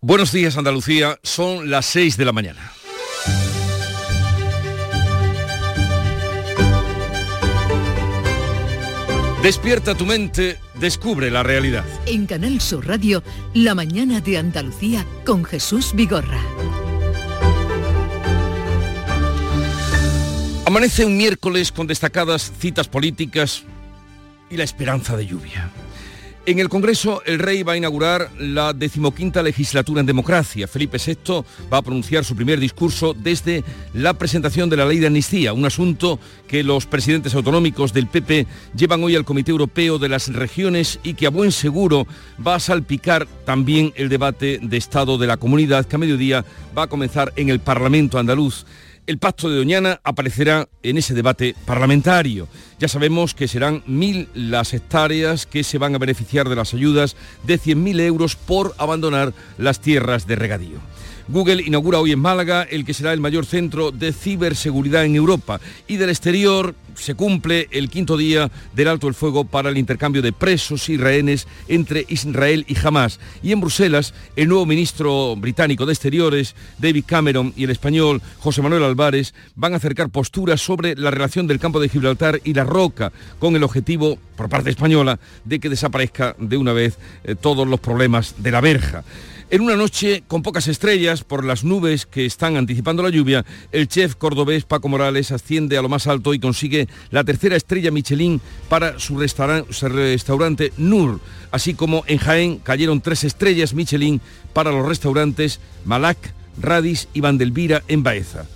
Buenos días Andalucía, son las 6 de la mañana. Despierta tu mente, descubre la realidad. En Canal Sur Radio, La mañana de Andalucía con Jesús Vigorra. Amanece un miércoles con destacadas citas políticas y la esperanza de lluvia. En el Congreso, el rey va a inaugurar la decimoquinta legislatura en democracia. Felipe VI va a pronunciar su primer discurso desde la presentación de la ley de amnistía, un asunto que los presidentes autonómicos del PP llevan hoy al Comité Europeo de las Regiones y que a buen seguro va a salpicar también el debate de Estado de la comunidad que a mediodía va a comenzar en el Parlamento andaluz el pacto de Doñana aparecerá en ese debate parlamentario. Ya sabemos que serán mil las hectáreas que se van a beneficiar de las ayudas de 100.000 euros por abandonar las tierras de regadío. Google inaugura hoy en Málaga el que será el mayor centro de ciberseguridad en Europa y del exterior se cumple el quinto día del alto el fuego para el intercambio de presos y rehenes entre Israel y Hamas. Y en Bruselas, el nuevo ministro británico de Exteriores, David Cameron, y el español José Manuel Álvarez van a acercar posturas sobre la relación del campo de Gibraltar y la roca, con el objetivo, por parte española, de que desaparezca de una vez eh, todos los problemas de la verja. En una noche con pocas estrellas por las nubes que están anticipando la lluvia, el chef cordobés Paco Morales asciende a lo más alto y consigue la tercera estrella Michelin para su, restaurante Nur, así como en Jaén cayeron tres estrellas Michelin para los restaurantes Malac, Radis y Vandelvira en Baeza.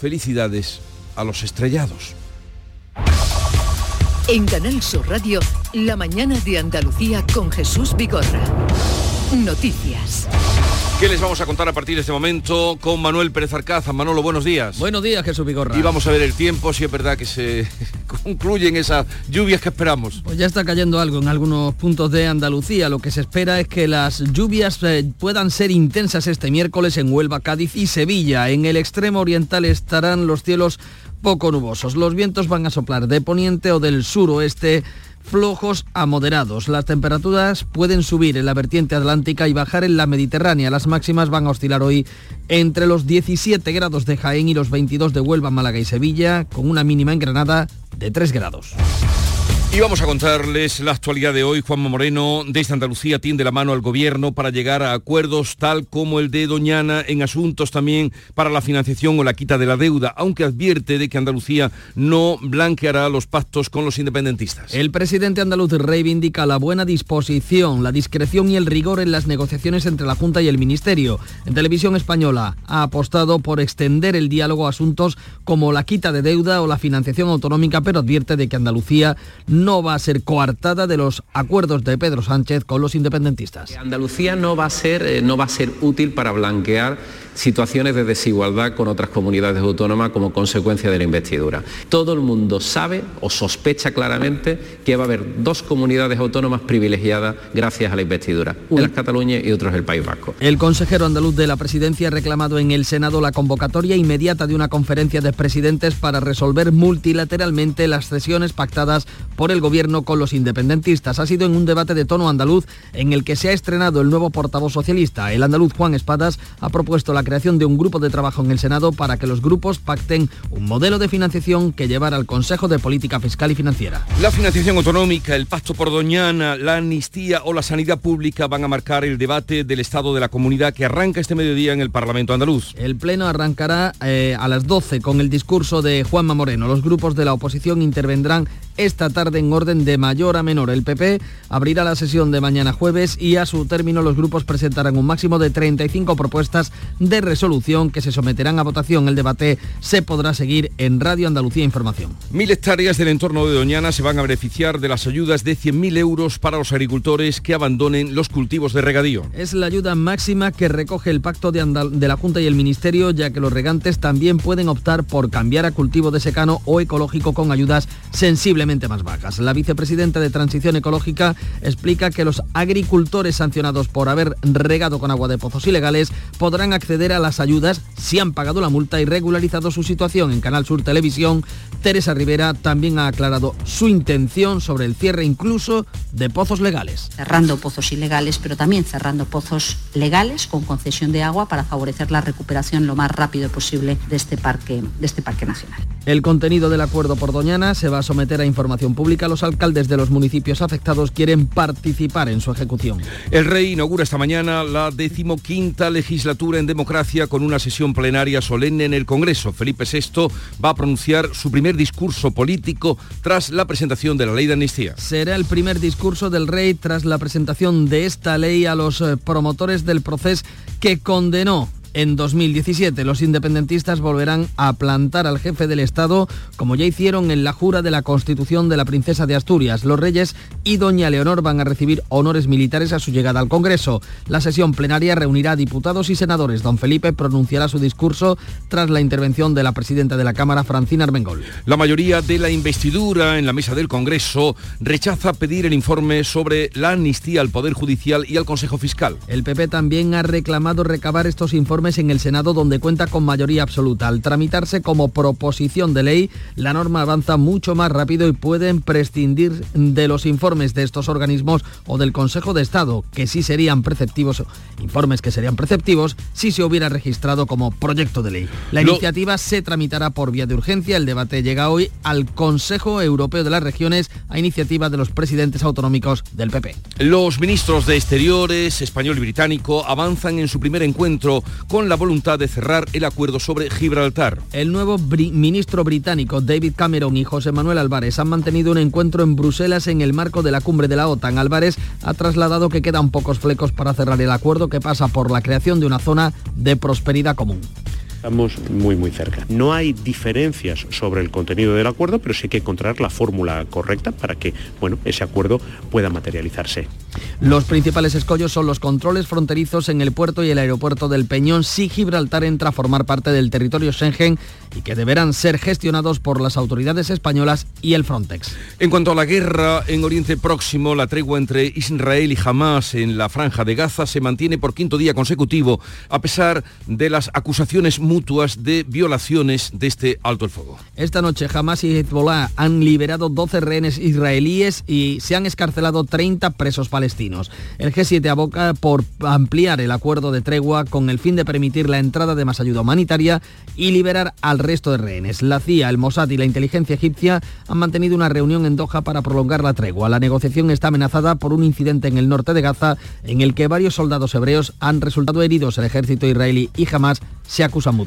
Felicidades a los estrellados. En Canal Sur Radio, la mañana de Andalucía con Jesús Bigorra. Noticias. ¿Qué les vamos a contar a partir de este momento con Manuel Pérez Arcaza? Manolo, buenos días. Buenos días, Jesús Vigorra. Y vamos a ver el tiempo, si es verdad que se concluyen esas lluvias que esperamos. Pues ya está cayendo algo en algunos puntos de Andalucía. Lo que se espera es que las lluvias eh, puedan ser intensas este miércoles en Huelva, Cádiz y Sevilla. En el extremo oriental estarán los cielos poco nubosos. Los vientos van a soplar de poniente o del suroeste flojos a moderados. Las temperaturas pueden subir en la vertiente atlántica y bajar en la mediterránea. Las máximas van a oscilar hoy entre los 17 grados de Jaén y los 22 de Huelva, Málaga y Sevilla, con una mínima en Granada de 3 grados. Y vamos a contarles la actualidad de hoy. Juanma Moreno desde Andalucía tiende la mano al gobierno para llegar a acuerdos tal como el de Doñana en asuntos también para la financiación o la quita de la deuda, aunque advierte de que Andalucía no blanqueará los pactos con los independentistas. El presidente andaluz reivindica la buena disposición, la discreción y el rigor en las negociaciones entre la Junta y el Ministerio. En televisión española ha apostado por extender el diálogo a asuntos como la quita de deuda o la financiación autonómica, pero advierte de que Andalucía no va a ser coartada de los acuerdos de Pedro Sánchez con los independentistas. Andalucía no va a ser, eh, no va a ser útil para blanquear situaciones de desigualdad con otras comunidades autónomas como consecuencia de la investidura. Todo el mundo sabe o sospecha claramente que va a haber dos comunidades autónomas privilegiadas gracias a la investidura, una es Cataluña y otra es el País Vasco. El consejero andaluz de la presidencia ha reclamado en el Senado la convocatoria inmediata de una conferencia de presidentes para resolver multilateralmente las cesiones pactadas por el gobierno con los independentistas. Ha sido en un debate de tono andaluz en el que se ha estrenado el nuevo portavoz socialista. El andaluz Juan Espadas ha propuesto la creación de un grupo de trabajo en el Senado para que los grupos pacten un modelo de financiación que llevará al Consejo de Política Fiscal y Financiera. La financiación autonómica, el pacto por Doñana, la amnistía o la sanidad pública van a marcar el debate del Estado de la Comunidad que arranca este mediodía en el Parlamento andaluz. El Pleno arrancará eh, a las 12 con el discurso de Juanma Moreno. Los grupos de la oposición intervendrán esta tarde en orden de mayor a menor. El PP abrirá la sesión de mañana jueves y a su término los grupos presentarán un máximo de 35 propuestas de resolución que se someterán a votación. El debate se podrá seguir en Radio Andalucía Información. Mil hectáreas del entorno de Doñana se van a beneficiar de las ayudas de 100.000 euros para los agricultores que abandonen los cultivos de regadío. Es la ayuda máxima que recoge el pacto de, de la Junta y el Ministerio, ya que los regantes también pueden optar por cambiar a cultivo de secano o ecológico con ayudas sensiblemente más bajas. La vicepresidenta de Transición Ecológica explica que los agricultores sancionados por haber regado con agua de pozos ilegales podrán acceder a las ayudas si han pagado la multa y regularizado su situación. En Canal Sur Televisión, Teresa Rivera también ha aclarado su intención sobre el cierre incluso de pozos legales. Cerrando pozos ilegales, pero también cerrando pozos legales con concesión de agua para favorecer la recuperación lo más rápido posible de este parque, de este parque nacional. El contenido del acuerdo por Doñana se va a someter a información pública. Los alcaldes de los municipios afectados quieren participar en su ejecución. El rey inaugura esta mañana la decimoquinta legislatura en democracia con una sesión plenaria solemne en el Congreso. Felipe VI va a pronunciar su primer discurso político tras la presentación de la ley de amnistía. Será el primer discurso del rey tras la presentación de esta ley a los eh, promotores del proceso que condenó en 2017 los independentistas volverán a plantar al jefe del Estado, como ya hicieron en la jura de la Constitución de la Princesa de Asturias. Los reyes y doña Leonor van a recibir honores militares a su llegada al Congreso. La sesión plenaria reunirá a diputados y senadores. Don Felipe pronunciará su discurso tras la intervención de la presidenta de la Cámara, Francina Armengol. La mayoría de la investidura en la mesa del Congreso rechaza pedir el informe sobre la amnistía al Poder Judicial y al Consejo Fiscal. El PP también ha reclamado recabar estos informes en el Senado donde cuenta con mayoría absoluta. Al tramitarse como proposición de ley, la norma avanza mucho más rápido y pueden prescindir de los informes de estos organismos o del Consejo de Estado, que sí serían preceptivos, informes que serían preceptivos si se hubiera registrado como proyecto de ley. La iniciativa se tramitará por vía de urgencia. El debate llega hoy al Consejo Europeo de las Regiones a iniciativa de los presidentes autonómicos del PP. Los ministros de Exteriores español y británico avanzan en su primer encuentro con la voluntad de cerrar el acuerdo sobre Gibraltar. El nuevo ministro británico David Cameron y José Manuel Álvarez han mantenido un encuentro en Bruselas en el marco de la cumbre de la OTAN. Álvarez ha trasladado que quedan pocos flecos para cerrar el acuerdo que pasa por la creación de una zona de prosperidad común. Estamos muy muy cerca. No hay diferencias sobre el contenido del acuerdo, pero sí hay que encontrar la fórmula correcta para que bueno, ese acuerdo pueda materializarse. Los principales escollos son los controles fronterizos en el puerto y el aeropuerto del Peñón si Gibraltar entra a formar parte del territorio Schengen y que deberán ser gestionados por las autoridades españolas y el Frontex. En cuanto a la guerra en Oriente Próximo, la tregua entre Israel y Hamas en la franja de Gaza se mantiene por quinto día consecutivo a pesar de las acusaciones mutuas de violaciones de este alto el fuego. Esta noche Hamas y Hezbollah han liberado 12 rehenes israelíes y se han escarcelado 30 presos palestinos. El G7 aboca por ampliar el acuerdo de tregua con el fin de permitir la entrada de más ayuda humanitaria y liberar al resto de rehenes. La CIA, el Mossad y la inteligencia egipcia han mantenido una reunión en Doha para prolongar la tregua. La negociación está amenazada por un incidente en el norte de Gaza en el que varios soldados hebreos han resultado heridos. El ejército israelí y Hamas se acusan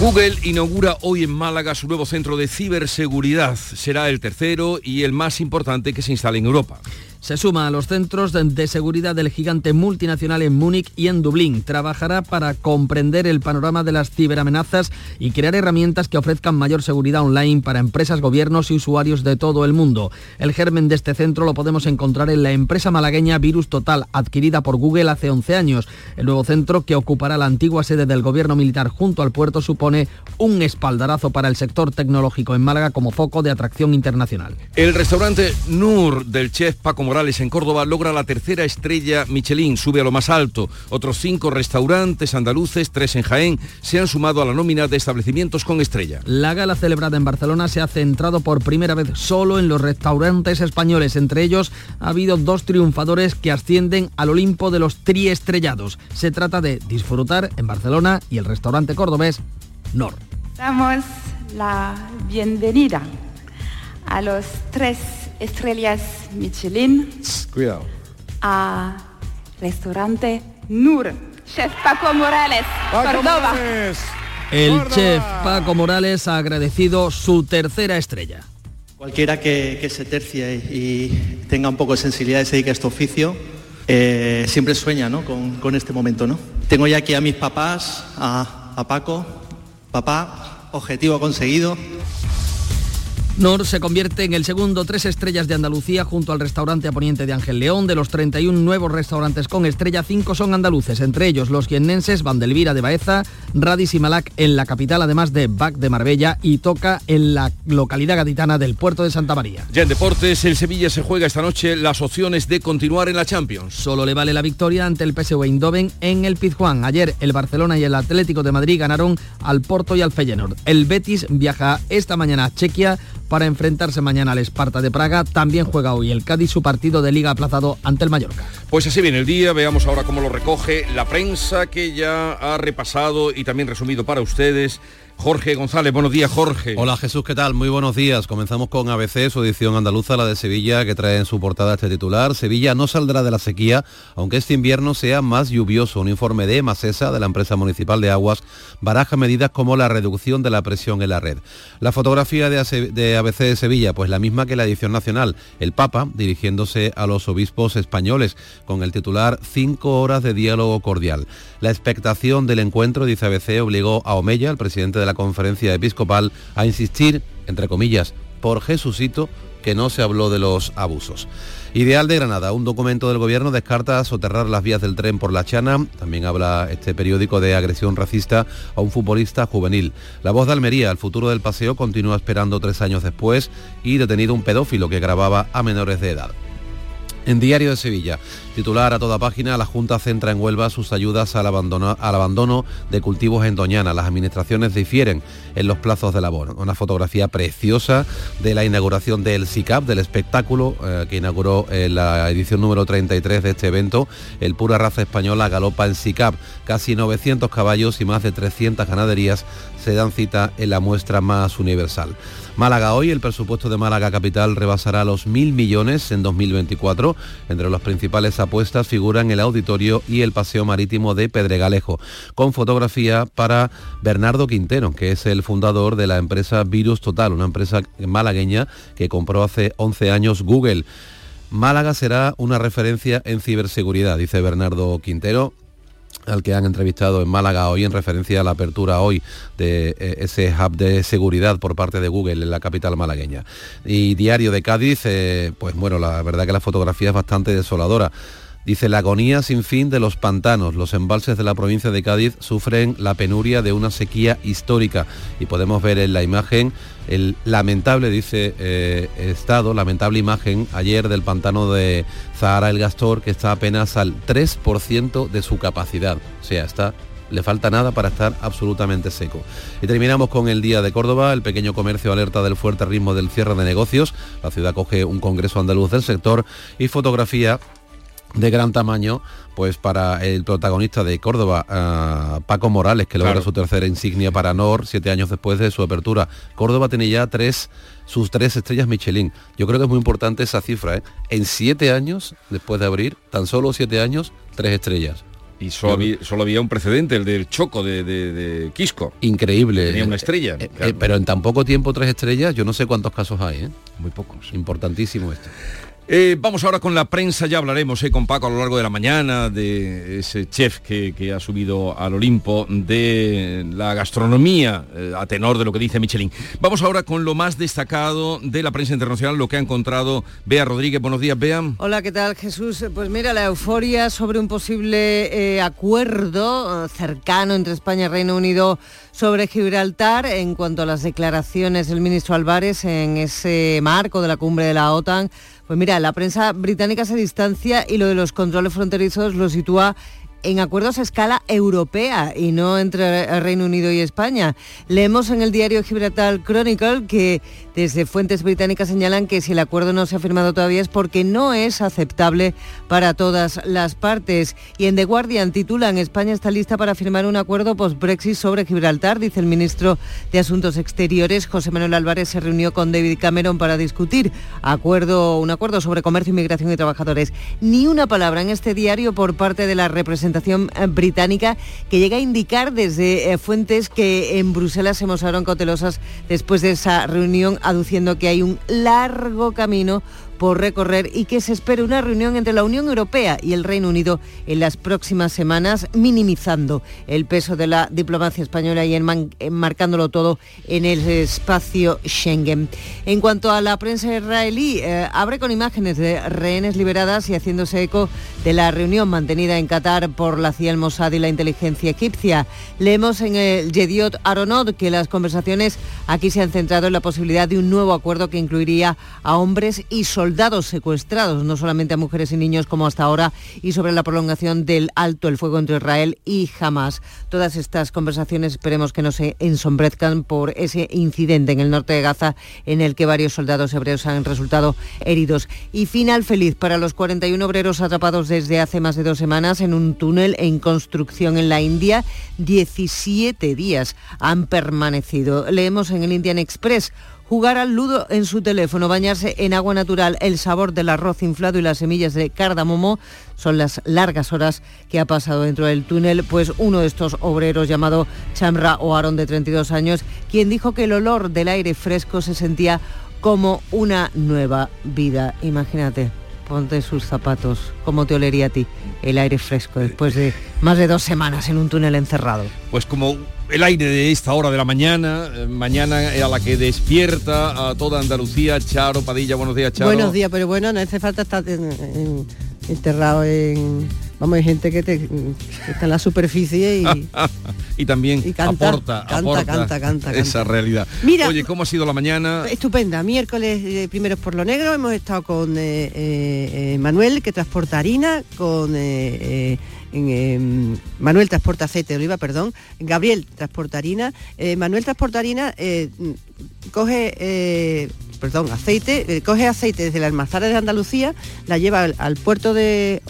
Google inaugura hoy en Málaga su nuevo centro de ciberseguridad. Será el tercero y el más importante que se instale en Europa se suma a los centros de seguridad del gigante multinacional en Múnich y en Dublín. Trabajará para comprender el panorama de las ciberamenazas y crear herramientas que ofrezcan mayor seguridad online para empresas, gobiernos y usuarios de todo el mundo. El germen de este centro lo podemos encontrar en la empresa malagueña Virus Total, adquirida por Google hace 11 años. El nuevo centro, que ocupará la antigua sede del gobierno militar junto al puerto, supone un espaldarazo para el sector tecnológico en Málaga como foco de atracción internacional. El restaurante Nur del chef Paco Morales en Córdoba logra la tercera estrella Michelin, sube a lo más alto. Otros cinco restaurantes andaluces, tres en Jaén, se han sumado a la nómina de establecimientos con estrella. La gala celebrada en Barcelona se ha centrado por primera vez solo en los restaurantes españoles. Entre ellos ha habido dos triunfadores que ascienden al Olimpo de los triestrellados. Se trata de disfrutar en Barcelona y el restaurante cordobés Nor. Damos la bienvenida a los tres estrellas Michelin. Cuidado. A restaurante Nur. Chef Paco Morales, Córdoba. El chef Paco Morales ha agradecido su tercera estrella. Cualquiera que, se tercie y tenga un poco de sensibilidad y se dedique a este oficio, eh, siempre sueña ¿no? con, este momento. ¿no? Tengo ya aquí a mis papás, a, a Paco. Papá, objetivo conseguido. Nor se convierte en el segundo tres estrellas de Andalucía junto al restaurante a poniente de Ángel León. De los 31 nuevos restaurantes con estrella, cinco son andaluces, entre ellos los guiennenses Vandelvira de Baeza, Radis y Malac en la capital, además de Bac de Marbella y Toca en la localidad gaditana del puerto de Santa María. Ya en deportes, el Sevilla se juega esta noche las opciones de continuar en la Champions. Solo le vale la victoria ante el PSV Eindhoven en el Pizjuán. Ayer el Barcelona y el Atlético de Madrid ganaron al Porto y al Feyenoord. El Betis viaja esta mañana a Chequia para enfrentarse mañana al Esparta de Praga. También juega hoy el Cádiz su partido de liga aplazado ante el Mallorca. Pues así viene el día, veamos ahora cómo lo recoge la prensa que ya ha repasado y también resumido para ustedes Jorge González, buenos días Jorge. Hola Jesús, ¿qué tal? Muy buenos días. Comenzamos con ABC, su edición andaluza, la de Sevilla, que trae en su portada este titular. Sevilla no saldrá de la sequía, aunque este invierno sea más lluvioso. Un informe de Masesa, de la empresa municipal de aguas, baraja medidas como la reducción de la presión en la red. La fotografía de ABC de Sevilla, pues la misma que la edición nacional. El Papa dirigiéndose a los obispos españoles, con el titular Cinco horas de diálogo cordial. La expectación del encuentro, dice ABC, obligó a Omeya, el presidente de la conferencia episcopal, a insistir, entre comillas, por Jesucito, que no se habló de los abusos. Ideal de Granada, un documento del gobierno descarta soterrar las vías del tren por la Chana. También habla este periódico de agresión racista a un futbolista juvenil. La voz de Almería, el futuro del paseo, continúa esperando tres años después y detenido un pedófilo que grababa a menores de edad. En Diario de Sevilla, titular a toda página, la Junta centra en Huelva sus ayudas al abandono, al abandono de cultivos en Doñana. Las administraciones difieren en los plazos de labor. Una fotografía preciosa de la inauguración del SICAP, del espectáculo eh, que inauguró en la edición número 33 de este evento. El pura raza española galopa en SICAP. Casi 900 caballos y más de 300 ganaderías se dan cita en la muestra más universal. Málaga hoy, el presupuesto de Málaga Capital rebasará los mil millones en 2024. Entre las principales apuestas figuran el auditorio y el paseo marítimo de Pedregalejo, con fotografía para Bernardo Quintero, que es el fundador de la empresa Virus Total, una empresa malagueña que compró hace 11 años Google. Málaga será una referencia en ciberseguridad, dice Bernardo Quintero al que han entrevistado en Málaga hoy en referencia a la apertura hoy de eh, ese hub de seguridad por parte de Google en la capital malagueña. Y Diario de Cádiz, eh, pues bueno, la verdad que la fotografía es bastante desoladora. Dice, la agonía sin fin de los pantanos. Los embalses de la provincia de Cádiz sufren la penuria de una sequía histórica. Y podemos ver en la imagen el lamentable, dice eh, Estado, lamentable imagen ayer del pantano de Zahara el Gastor, que está apenas al 3% de su capacidad. O sea, está le falta nada para estar absolutamente seco. Y terminamos con el Día de Córdoba, el pequeño comercio alerta del fuerte ritmo del cierre de negocios, la ciudad coge un congreso andaluz del sector y fotografía de gran tamaño pues para el protagonista de Córdoba, ah, Paco Morales, que logra su tercera insignia para NOR siete años después de su apertura. Córdoba tiene ya tres, sus tres estrellas Michelin. Yo creo que es muy importante esa cifra. ¿eh? En siete años, después de abrir, tan solo siete años, tres estrellas. Y solo había, un precedente, el del Choco de, Quisco. Increíble. Tenía una estrella. Eh, eh, pero en tan poco tiempo tres estrellas, yo no sé cuántos casos hay. Muy pocos. Importantísimo esto. Eh, vamos ahora con la prensa, ya hablaremos eh, con Paco a lo largo de la mañana de ese chef que, ha subido al Olimpo de la gastronomía eh, a tenor de lo que dice Michelin. Vamos ahora con lo más destacado de la prensa internacional, lo que ha encontrado Bea Rodríguez. Buenos días, Bea. Hola, ¿qué tal, Jesús? Pues mira, la euforia sobre un posible acuerdo cercano entre España y Reino Unido sobre Gibraltar en cuanto a las declaraciones del ministro Álvarez en ese marco de la cumbre de la OTAN pues mira, la prensa británica se distancia y lo de los controles fronterizos lo sitúa en acuerdos a escala europea y no entre el Reino Unido y España. Leemos en el diario Gibraltar Chronicle que desde fuentes británicas señalan que si el acuerdo no se ha firmado todavía es porque no es aceptable para todas las partes. Y en The Guardian titulan España está lista para firmar un acuerdo post-Brexit sobre Gibraltar, dice el ministro de Asuntos Exteriores. José Manuel Álvarez se reunió con David Cameron para discutir acuerdo, un acuerdo sobre comercio, inmigración y trabajadores. Ni una palabra en este diario por parte de la representación eh, británica que llega a indicar desde eh, fuentes que en Bruselas se mostraron cautelosas después de esa reunión aduciendo que hay un largo camino por recorrer y que se espera una reunión entre la Unión Europea y el Reino Unido en las próximas semanas, minimizando el peso de la diplomacia española y enmarcándolo todo en el espacio Schengen. En cuanto a la prensa israelí, eh, abre con imágenes de rehenes liberadas y haciéndose eco de la reunión mantenida en Qatar por la CIA, el Mossad y la inteligencia egipcia. Leemos en el Yediot Aronot que las conversaciones aquí se han centrado en la posibilidad de un nuevo acuerdo que incluiría a hombres y soldados soldados secuestrados, no solamente a mujeres y niños como hasta ahora, y sobre la prolongación del alto el fuego entre Israel y Hamas. Todas estas conversaciones esperemos que no se ensombrezcan por ese incidente en el norte de Gaza en el que varios soldados hebreos han resultado heridos. Y final feliz para los 41 obreros atrapados desde hace más de dos semanas en un túnel en construcción en la India. 17 días han permanecido. Leemos en el Indian Express jugar al ludo en su teléfono, bañarse en agua natural, el sabor del arroz inflado y las semillas de cardamomo son las largas horas que ha pasado dentro del túnel, pues uno de estos obreros llamado Chamra Oaron de 32 años, quien dijo que el olor del aire fresco se sentía como una nueva vida. Imagínate ponte sus zapatos. ¿Cómo te olería a ti el aire fresco después de más de dos semanas en un túnel encerrado? Pues como el aire de esta hora de la mañana, eh, mañana a la que despierta a toda Andalucía. Charo Padilla, buenos días, Charo. Buenos días, pero bueno, no hace falta estar enterrado en vamos, hay gente que, está en la superficie y, y también aporta, canta, canta, canta, esa realidad. Mira, Oye, ¿cómo ha sido la mañana? Estupenda, miércoles eh, primeros por lo negro, hemos estado con eh, eh, Manuel, que transporta harina, con... Manuel transporta aceite de oliva, perdón, Gabriel transporta harina, Manuel transporta harina, coge perdón, aceite, eh, coge aceite desde la almazara de Andalucía, la lleva al, puerto de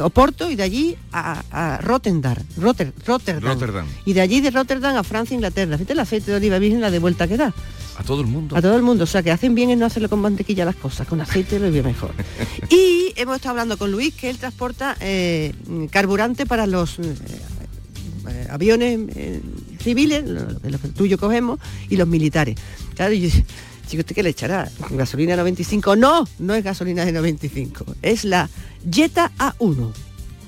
Oporto y de allí a, Rotterdam, Rotterdam, Y de allí de Rotterdam a Francia, Inglaterra. Fíjate el aceite de oliva virgen la de vuelta que da. A todo el mundo. A todo el mundo. O sea, que hacen bien en no hacerlo con mantequilla las cosas, con aceite lo bien mejor. y hemos estado hablando con Luis, que él transporta eh, carburante para los eh, aviones civiles, los, que tuyo cogemos, y los militares. Claro, Chico, ¿usted qué le echará? ¿Gasolina 95? No, no es gasolina de 95. Es la Jetta A1.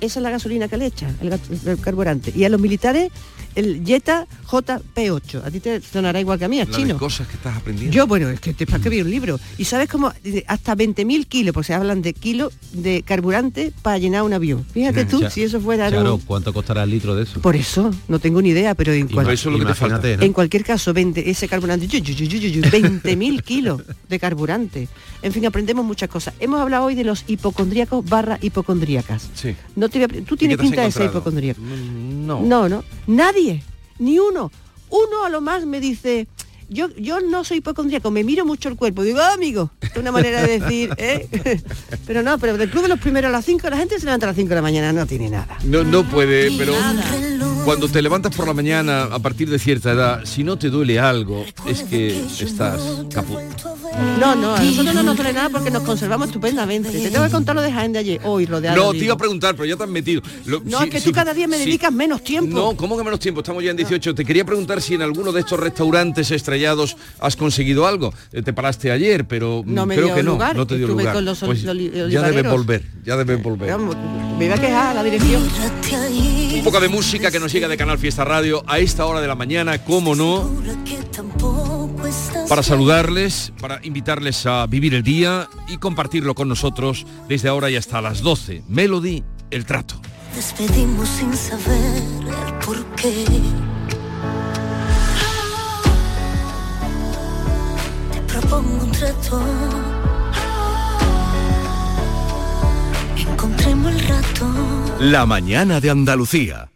Esa es la gasolina que le echa, el carburante. Y a los militares el Jetta JP8. A ti te sonará igual que a mí, a chino. cosas que estás aprendiendo. Yo, bueno, es que te escribí un libro. Y sabes cómo hasta 20.000 kilos, porque se hablan de kilos de carburante para llenar un avión. Fíjate tú, si eso fuera... Claro, ¿cuánto costará el litro de eso? Por eso, no tengo ni idea, pero en, eso lo que te falta. en cualquier caso, 20, ese carburante, 20.000 kilos de carburante. En fin, aprendemos muchas cosas. Hemos hablado hoy de los hipocondríacos barra hipocondríacas. Sí. No te Tú tienes pinta de ser hipocondríaco. Mm, no. No, no. Nadie, ni uno. Uno a lo más me dice, yo, yo no soy hipocondríaco, me miro mucho el cuerpo. Digo, ah, amigo, es una manera de decir, ¿eh? pero no, pero del club de los primeros a las 5, la gente se levanta a las 5 de la mañana, no tiene nada. No, no puede, pero cuando te levantas por la mañana a partir de cierta edad, si no te duele algo, es que estás caput. No, no, a nosotros no nos duele nada porque nos conservamos estupendamente. Te tengo que contar lo de Jaén de ayer, hoy, lo de No, te iba a preguntar, pero ya te has metido. no, es que tú cada día me dedicas menos tiempo. No, ¿cómo que menos tiempo? Estamos ya en 18. Te quería preguntar si en alguno de estos restaurantes estrellados has conseguido algo. Eh, te paraste ayer, pero no me creo dio que lugar. no, no te dio lugar. Con los pues ya debes volver, ya debes volver. me iba a quejar la dirección. Un poco de música que nos llega de Canal Fiesta Radio a esta hora de la mañana, cómo no para saludarles, para invitarles a vivir el día y compartirlo con nosotros desde ahora y hasta las 12. Melody, el trato. Despedimos sin saber el por qué. Te propongo un trato. Encontremos el rato. La mañana de Andalucía.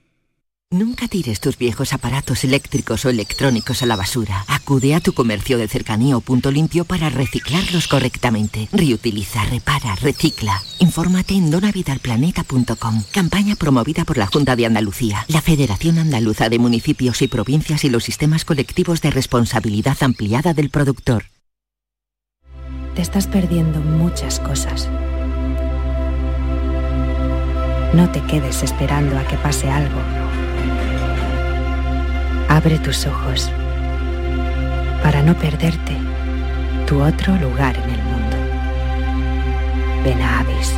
Nunca tires tus viejos aparatos eléctricos o electrónicos a la basura. Acude a tu comercio de cercanía o punto limpio para reciclarlos correctamente. Reutiliza, repara, recicla. Infórmate en donavidalplaneta.com. Campaña promovida por la Junta de Andalucía, la Federación Andaluza de Municipios y Provincias y los sistemas colectivos de responsabilidad ampliada del productor. Te estás perdiendo muchas cosas. No te quedes esperando a que pase algo Abre tus ojos para no perderte tu otro lugar en el mundo. Benavis.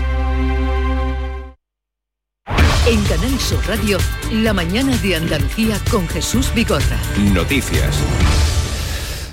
En Canal Sur Radio, la mañana de Andalucía con Jesús Vigorra. Noticias.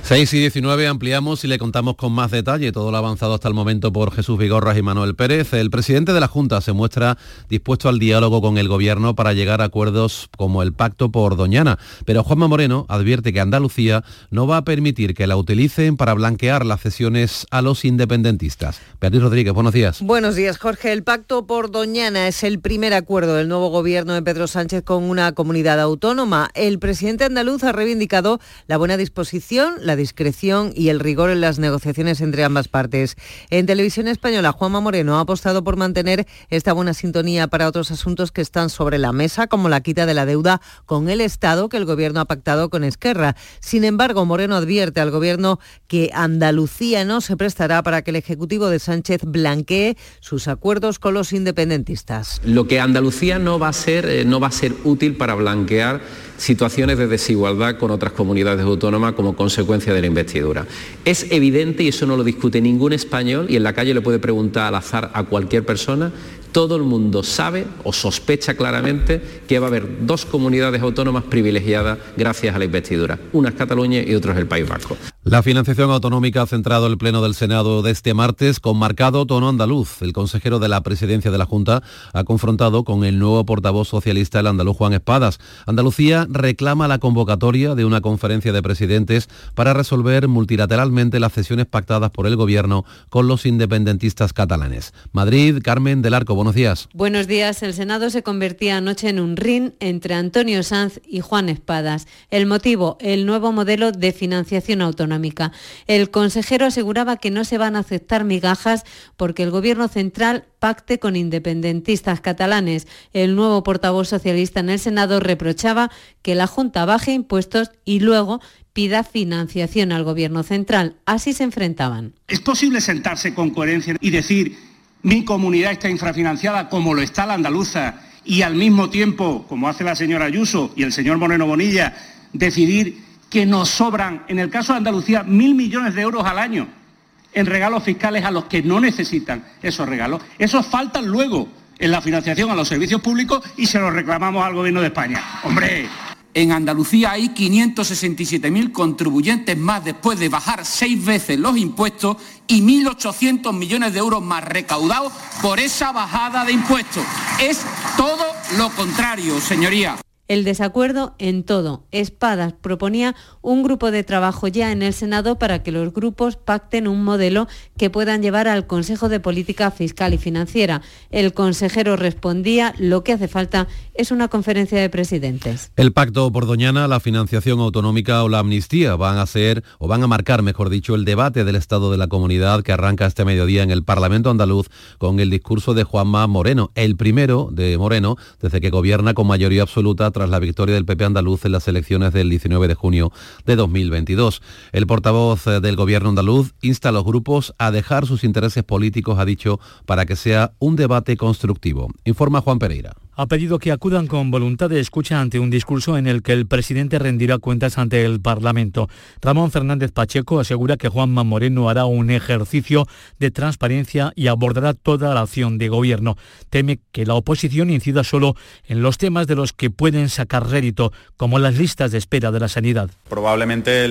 6 y 19 ampliamos y le contamos con más detalle todo lo avanzado hasta el momento por Jesús Vigorras y Manuel Pérez. El presidente de la Junta se muestra dispuesto al diálogo con el gobierno para llegar a acuerdos como el pacto por Doñana, pero Juanma Moreno advierte que Andalucía no va a permitir que la utilicen para blanquear las cesiones a los independentistas. Beatriz Rodríguez, buenos días. Buenos días, Jorge. El pacto por Doñana es el primer acuerdo del nuevo gobierno de Pedro Sánchez con una comunidad autónoma. El presidente andaluz ha reivindicado la buena disposición, la discreción y el rigor en las negociaciones entre ambas partes. En televisión española, Juanma Moreno ha apostado por mantener esta buena sintonía para otros asuntos que están sobre la mesa, como la quita de la deuda con el Estado que el Gobierno ha pactado con Esquerra. Sin embargo, Moreno advierte al Gobierno que Andalucía no se prestará para que el Ejecutivo de Sánchez blanquee sus acuerdos con los independentistas. Lo que Andalucía no va a ser, eh, no va a ser útil para blanquear situaciones de desigualdad con otras comunidades autónomas como consecuencia de la investidura. Es evidente, y eso no lo discute ningún español, y en la calle le puede preguntar al azar a cualquier persona, todo el mundo sabe o sospecha claramente que va a haber dos comunidades autónomas privilegiadas gracias a la investidura. Una es Cataluña y otra es el País Vasco. La financiación autonómica ha centrado el Pleno del Senado de este martes con marcado tono andaluz. El consejero de la presidencia de la Junta ha confrontado con el nuevo portavoz socialista, el andaluz Juan Espadas. Andalucía reclama la convocatoria de una conferencia de presidentes para resolver multilateralmente las cesiones pactadas por el Gobierno con los independentistas catalanes. Madrid, Carmen del Arco, buenos días. Buenos días. El Senado se convertía anoche en un ring entre Antonio Sanz y Juan Espadas. El motivo, el nuevo modelo de financiación autonómica. El consejero aseguraba que no se van a aceptar migajas porque el Gobierno central pacte con independentistas catalanes. El nuevo portavoz socialista en el Senado reprochaba que la Junta baje impuestos y luego pida financiación al Gobierno central. Así se enfrentaban. ¿Es posible sentarse con coherencia y decir mi comunidad está infrafinanciada como lo está la andaluza y al mismo tiempo, como hace la señora Ayuso y el señor Moreno Bonilla, decidir que nos sobran, en el caso de Andalucía, mil millones de euros al año en regalos fiscales a los que no necesitan esos regalos. Esos faltan luego en la financiación a los servicios públicos y se los reclamamos al Gobierno de España. ¡Hombre! En Andalucía hay 567.000 contribuyentes más después de bajar seis veces los impuestos y 1.800 millones de euros más recaudados por esa bajada de impuestos. Es todo lo contrario, señoría el desacuerdo en todo. Espadas proponía un grupo de trabajo ya en el Senado para que los grupos pacten un modelo que puedan llevar al Consejo de Política Fiscal y Financiera. El consejero respondía, lo que hace falta es una conferencia de presidentes. El pacto por Doñana, la financiación autonómica o la amnistía van a ser, o van a marcar, mejor dicho, el debate del Estado de la Comunidad que arranca este mediodía en el Parlamento andaluz con el discurso de Juanma Moreno, el primero de Moreno desde que gobierna con mayoría absoluta tras la victoria del PP andaluz en las elecciones del 19 de junio de 2022. El portavoz eh, del gobierno andaluz insta a los grupos a dejar sus intereses políticos, ha dicho, para que sea un debate constructivo. Informa Juan Pereira ha pedido que acudan con voluntad de escucha ante un discurso en el que el presidente rendirá cuentas ante el Parlamento. Ramón Fernández Pacheco asegura que Juanma Moreno hará un ejercicio de transparencia y abordará toda la acción de gobierno. Teme que la oposición incida solo en los temas de los que pueden sacar rédito, como las listas de espera de la sanidad. Probablemente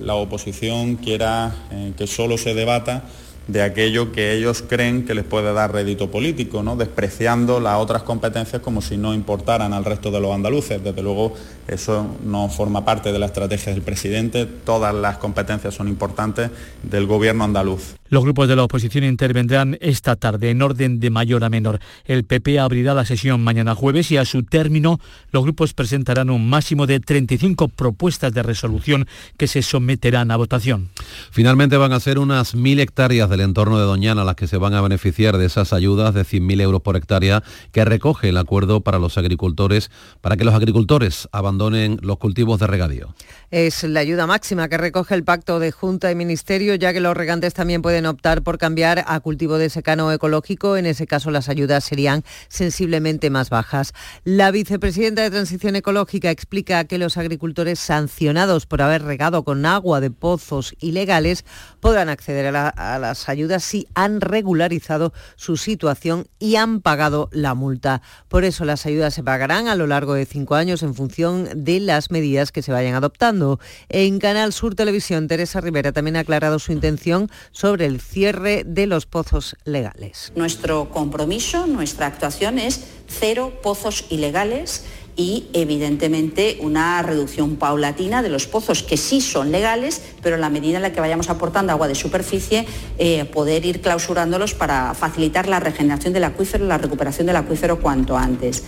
la oposición quiera eh, que solo se debata de aquello que ellos creen que les puede dar rédito político, ¿no? despreciando las otras competencias como si no importaran al resto de los andaluces. Desde luego, eso no forma parte de la estrategia del presidente. Todas las competencias son importantes del gobierno andaluz. Los grupos de la oposición intervendrán esta tarde en orden de mayor a menor. El PP abrirá la sesión mañana jueves y a su término los grupos presentarán un máximo de 35 propuestas de resolución que se someterán a votación. Finalmente van a ser unas mil hectáreas del entorno de Doñana las que se van a beneficiar de esas ayudas de 100.000 euros por hectárea que recoge el acuerdo para los agricultores, para que los agricultores abandonen los cultivos de regadío. Es la ayuda máxima que recoge el pacto de Junta y Ministerio, ya que los regantes también pueden optar por cambiar a cultivo de secano ecológico. En ese caso, las ayudas serían sensiblemente más bajas. La vicepresidenta de Transición Ecológica explica que los agricultores sancionados por haber regado con agua de pozos ilegales podrán acceder a, a las ayudas si han regularizado su situación y han pagado la multa. Por eso las ayudas se pagarán a lo largo de cinco años en función de las medidas que se vayan adoptando. En Canal Sur Televisión, Teresa Rivera también ha aclarado su intención sobre el cierre de los pozos legales. Nuestro compromiso, nuestra actuación es cero pozos ilegales y evidentemente una reducción paulatina de los pozos que sí son legales, pero en la medida en la que vayamos aportando agua de superficie, eh, poder ir clausurándolos para facilitar la regeneración del acuífero, la recuperación del acuífero cuanto antes.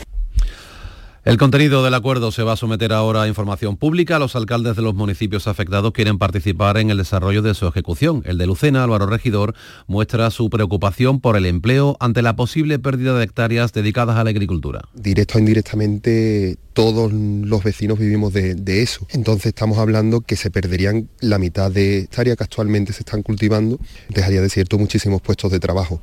El contenido del acuerdo se va a someter ahora a información pública. Los alcaldes de los municipios afectados quieren participar en el desarrollo de su ejecución. El de Lucena, Álvaro Regidor, muestra su preocupación por el empleo ante la posible pérdida de hectáreas dedicadas a la agricultura. Directo o indirectamente todos los vecinos vivimos de, de, eso. Entonces estamos hablando que se perderían la mitad de hectáreas que actualmente se están cultivando, dejaría desierto muchísimos puestos de trabajo.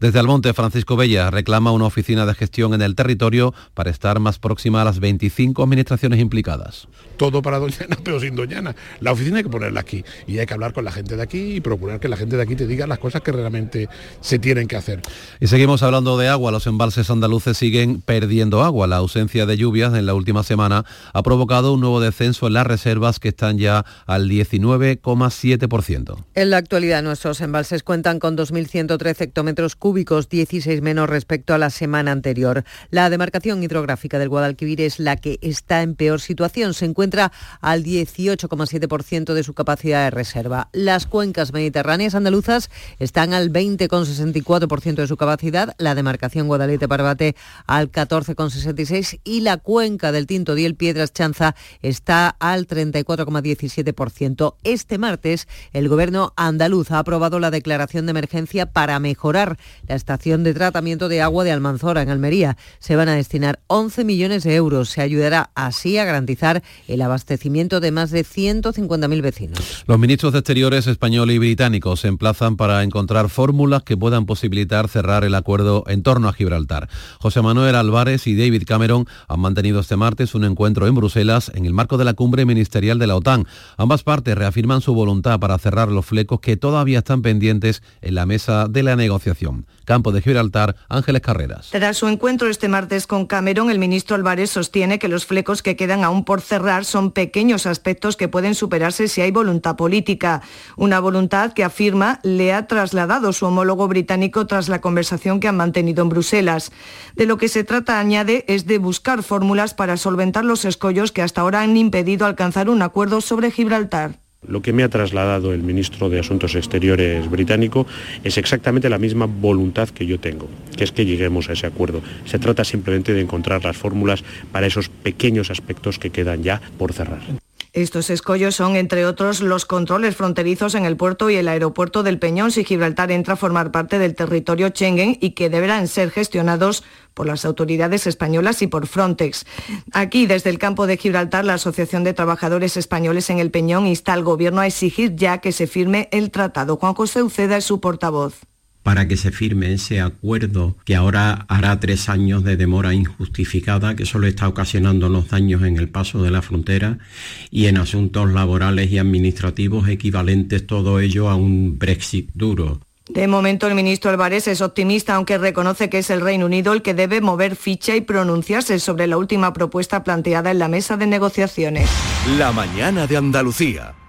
Desde Almonte, Francisco Bella reclama una oficina de gestión en el territorio para estar más próxima a las 25 administraciones implicadas. Todo para Doñana, pero sin Doñana. La oficina hay que ponerla aquí y hay que hablar con la gente de aquí y procurar que la gente de aquí te diga las cosas que realmente se tienen que hacer. Y seguimos hablando de agua. Los embalses andaluces siguen perdiendo agua. La ausencia de lluvias en la última semana ha provocado un nuevo descenso en las reservas que están ya al 19,7%. En la actualidad nuestros embalses cuentan con 2.113 hectómetros cúbicos, 16 menos respecto a la semana anterior. La demarcación hidrográfica del Guadalquivir es la que está en peor situación. Se encuentra al 18,7% de su capacidad de reserva. Las cuencas mediterráneas andaluzas están al 20,64% de su capacidad, la demarcación Guadalete-Barbate al 14,66% y la cuenca del Tinto Diel Piedras Chanza está al 34,17%. Este martes el gobierno andaluz ha aprobado la declaración de emergencia para mejorar la estación de tratamiento de agua de Almanzora en Almería. Se van a destinar 11 millones de euros. Se ayudará así a garantizar el abastecimiento de más de 150.000 vecinos. Los ministros de Exteriores español y británicos se emplazan para encontrar fórmulas que puedan posibilitar cerrar el acuerdo en torno a Gibraltar. José Manuel Álvarez y David Cameron han mantenido este martes un encuentro en Bruselas en el marco de la cumbre ministerial de la OTAN. Ambas partes reafirman su voluntad para cerrar los flecos que todavía están pendientes en la mesa de la negociación. Campo de Gibraltar, Ángeles Carreras. Tras su encuentro este martes con Cameron, el ministro Álvarez sostiene que los flecos que quedan aún por cerrar son pequeños aspectos que pueden superarse si hay voluntad política. Una voluntad que afirma le ha trasladado su homólogo británico tras la conversación que han mantenido en Bruselas. De lo que se trata, añade, es de buscar fórmulas para solventar los escollos que hasta ahora han impedido alcanzar un acuerdo sobre Gibraltar. Lo que me ha trasladado el ministro de Asuntos Exteriores británico es exactamente la misma voluntad que yo tengo, que es que lleguemos a ese acuerdo. Se trata simplemente de encontrar las fórmulas para esos pequeños aspectos que quedan ya por cerrar. Estos escollos son, entre otros, los controles fronterizos en el puerto y el aeropuerto del Peñón si Gibraltar entra a formar parte del territorio Schengen y que deberán ser gestionados por las autoridades españolas y por Frontex. Aquí, desde el campo de Gibraltar, la Asociación de Trabajadores Españoles en el Peñón insta al Gobierno a exigir ya que se firme el tratado. Juan José Uceda es su portavoz para que se firme ese acuerdo que ahora hará tres años de demora injustificada que solo está ocasionando los daños en el paso de la frontera y en asuntos laborales y administrativos equivalentes todo ello a un Brexit duro. De momento el ministro Álvarez es optimista, aunque reconoce que es el Reino Unido el que debe mover ficha y pronunciarse sobre la última propuesta planteada en la mesa de negociaciones. La mañana de Andalucía.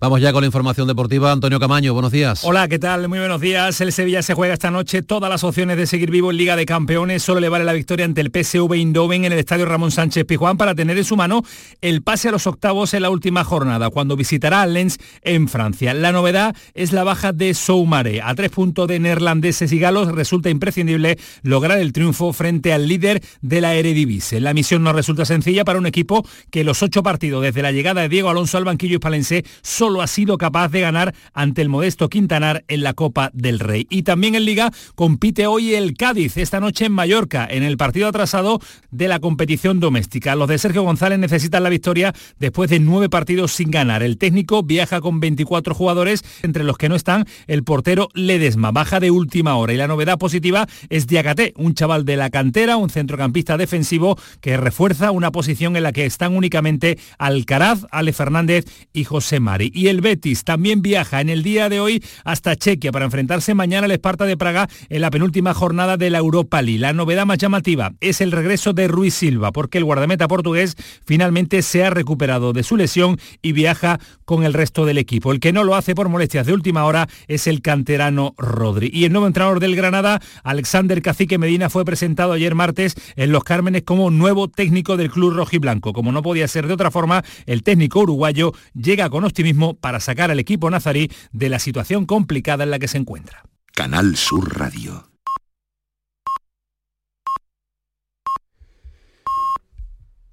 Vamos ya con la información deportiva. Antonio Camaño, buenos días. Hola, ¿qué tal? Muy buenos días. El Sevilla se juega esta noche todas las opciones de seguir vivo en Liga de Campeones. Solo le vale la victoria ante el PSV Eindhoven en el Estadio Ramón Sánchez Pijuán para tener en su mano el pase a los octavos en la última jornada, cuando visitará al Lens en Francia. La novedad es la baja de Soumare. A tres puntos de neerlandeses y galos resulta imprescindible lograr el triunfo frente al líder de la Eredivisie. La misión no resulta sencilla para un equipo que los ocho partidos desde la llegada de Diego Alonso al banquillo hispalense solo ha sido capaz de ganar ante el modesto Quintanar en la Copa del Rey. Y también en Liga compite hoy el Cádiz, esta noche en Mallorca, en el partido atrasado de la competición doméstica. Los de Sergio González necesitan la victoria después de nueve partidos sin ganar. El técnico viaja con 24 jugadores, entre los que no están el portero Ledesma, baja de última hora. Y la novedad positiva es Diacaté, un chaval de la cantera, un centrocampista defensivo que refuerza una posición en la que están únicamente Alcaraz, Ale Fernández y José Mari. Y el Betis también viaja en el día de hoy hasta Chequia para enfrentarse mañana al Esparta de Praga en la penúltima jornada de la Europa League. La novedad más llamativa es el regreso de Ruiz Silva, porque el guardameta portugués finalmente se ha recuperado de su lesión y viaja con el resto del equipo. El que no lo hace por molestias de última hora es el canterano Rodri. Y el nuevo entrenador del Granada, Alexander Cacique Medina, fue presentado ayer martes en Los Cármenes como nuevo técnico del club rojiblanco. Como no podía ser de otra forma, el técnico uruguayo llega con optimismo para sacar al equipo nazarí de la situación complicada en la que se encuentra. Canal Sur Radio.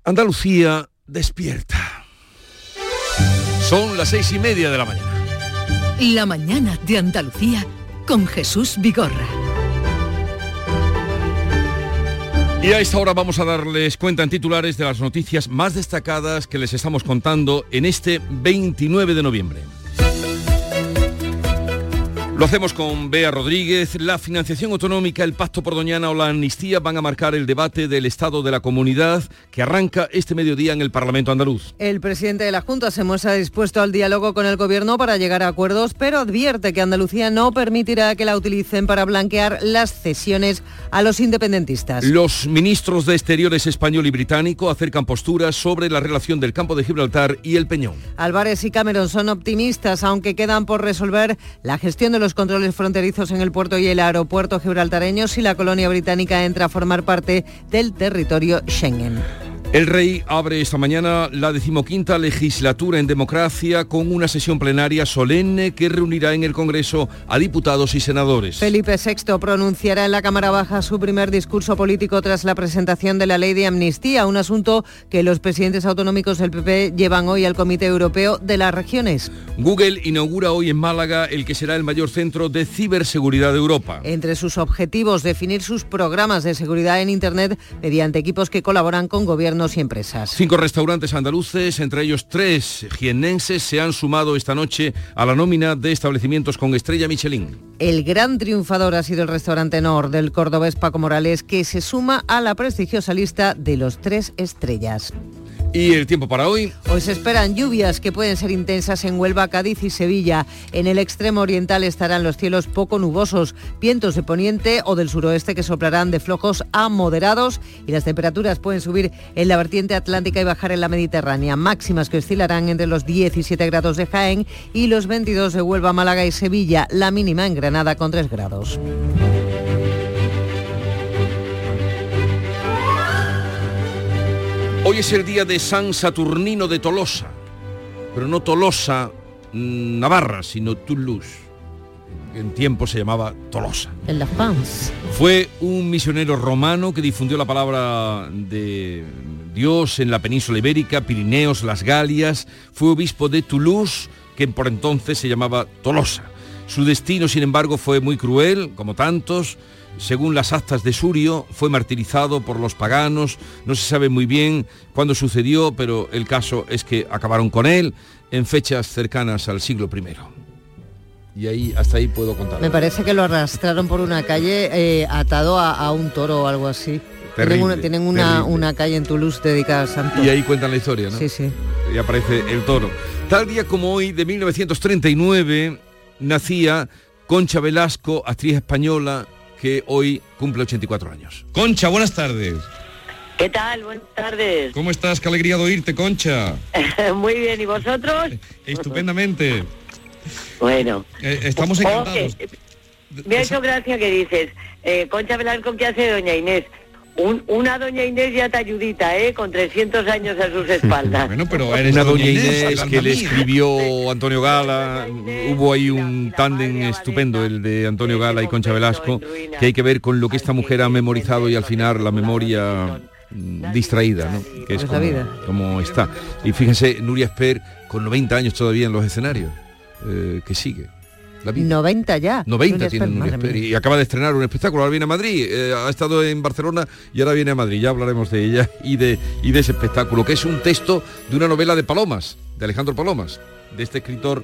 Andalucía despierta. Son las seis y media de la mañana. La mañana de Andalucía con Jesús Vigorra. Y a esta hora vamos a darles cuenta en titulares de las noticias más destacadas que les estamos contando en este 29 de noviembre. Lo hacemos con Bea Rodríguez. La financiación autonómica, el pacto por Doñana o la amnistía van a marcar el debate del estado de la comunidad que arranca este mediodía en el Parlamento andaluz. El presidente de la Junta se muestra dispuesto al diálogo con el Gobierno para llegar a acuerdos, pero advierte que Andalucía no permitirá que la utilicen para blanquear las cesiones a los independentistas. Los ministros de Exteriores español y británico acercan posturas sobre la relación del campo de Gibraltar y el Peñón. Álvarez y Cameron son optimistas, aunque quedan por resolver la gestión de los controles fronterizos en el puerto y el aeropuerto gibraltareño si la colonia británica entra a formar parte del territorio Schengen. El rey abre esta mañana la decimoquinta legislatura en democracia con una sesión plenaria solemne que reunirá en el Congreso a diputados y senadores. Felipe VI pronunciará en la Cámara Baja su primer discurso político tras la presentación de la ley de amnistía, un asunto que los presidentes autonómicos del PP llevan hoy al Comité Europeo de las Regiones. Google inaugura hoy en Málaga el que será el mayor centro de ciberseguridad de Europa. Entre sus objetivos, definir sus programas de seguridad en Internet mediante equipos que colaboran con gobiernos y empresas. Cinco restaurantes andaluces, entre ellos tres jiennenses, se han sumado esta noche a la nómina de establecimientos con estrella Michelin. El gran triunfador ha sido el restaurante Nord del cordobés Paco Morales, que se suma a la prestigiosa lista de los tres estrellas. ¿Y el tiempo para hoy? Hoy se esperan lluvias que pueden ser intensas en Huelva, Cádiz y Sevilla. En el extremo oriental estarán los cielos poco nubosos, vientos de poniente o del suroeste que soplarán de flojos a moderados y las temperaturas pueden subir en la vertiente atlántica y bajar en la Mediterránea. Máximas que oscilarán entre los 17 grados de Jaén y los 22 de Huelva, Málaga y Sevilla. La mínima en Granada con 3 grados. Hoy es el día de San Saturnino de Tolosa, pero no Tolosa, mm, Navarra, sino Toulouse. que En tiempo se llamaba Tolosa. En las Pans. Fue un misionero romano que difundió la palabra de Dios en la península ibérica, Pirineos, las Galias. Fue obispo de Toulouse, que por entonces se llamaba Tolosa. Su destino, sin embargo, fue muy cruel, como tantos. Según las actas de Surio, fue martirizado por los paganos. No se sabe muy bien cuándo sucedió, pero el caso es que acabaron con él en fechas cercanas al siglo I. Y ahí, hasta ahí puedo contar. Me parece que lo arrastraron por una calle eh, atado a, a un toro o algo así. Terrible, tienen una, tienen una, una calle en Toulouse dedicada a Santo. Y ahí cuentan la historia, ¿no? Sí, sí. Y aparece el toro. Tal día como hoy, de 1939, nacía Concha Velasco, actriz española, que hoy cumple 84 años. Concha, buenas tardes. ¿Qué tal? Buenas tardes. ¿Cómo estás? Qué alegría de oírte, Concha. Muy bien, ¿y vosotros? Estupendamente. Bueno. Eh, estamos encantados. Oye, me ha hecho gracia que dices, eh, Concha Velasco, ¿qué hace doña Inés? Un- una doña Inés ya te ayudita, ¿eh? Con 300 años a sus espaldas. Bueno, pero eres una doña Inés, que le escribió Antonio Gala. Hubo ahí un tándem estupendo, el de Antonio Gala y Concha Velasco, que hay que ver con lo que esta mujer ha memorizado y al final la memoria mm, distraída, ¿no? Que es la como, vida. como está. Y fíjense, Nuria Esper con 90 años todavía en los escenarios, eh, que sigue. La vida. 90 ya. 90 Nuria tiene mía. y acaba de estrenar un espectáculo, ahora viene a Madrid, eh, ha estado en Barcelona y ahora viene a Madrid, ya hablaremos de ella y de, y de ese espectáculo, que es un texto de una novela de Palomas, de Alejandro Palomas, de este escritor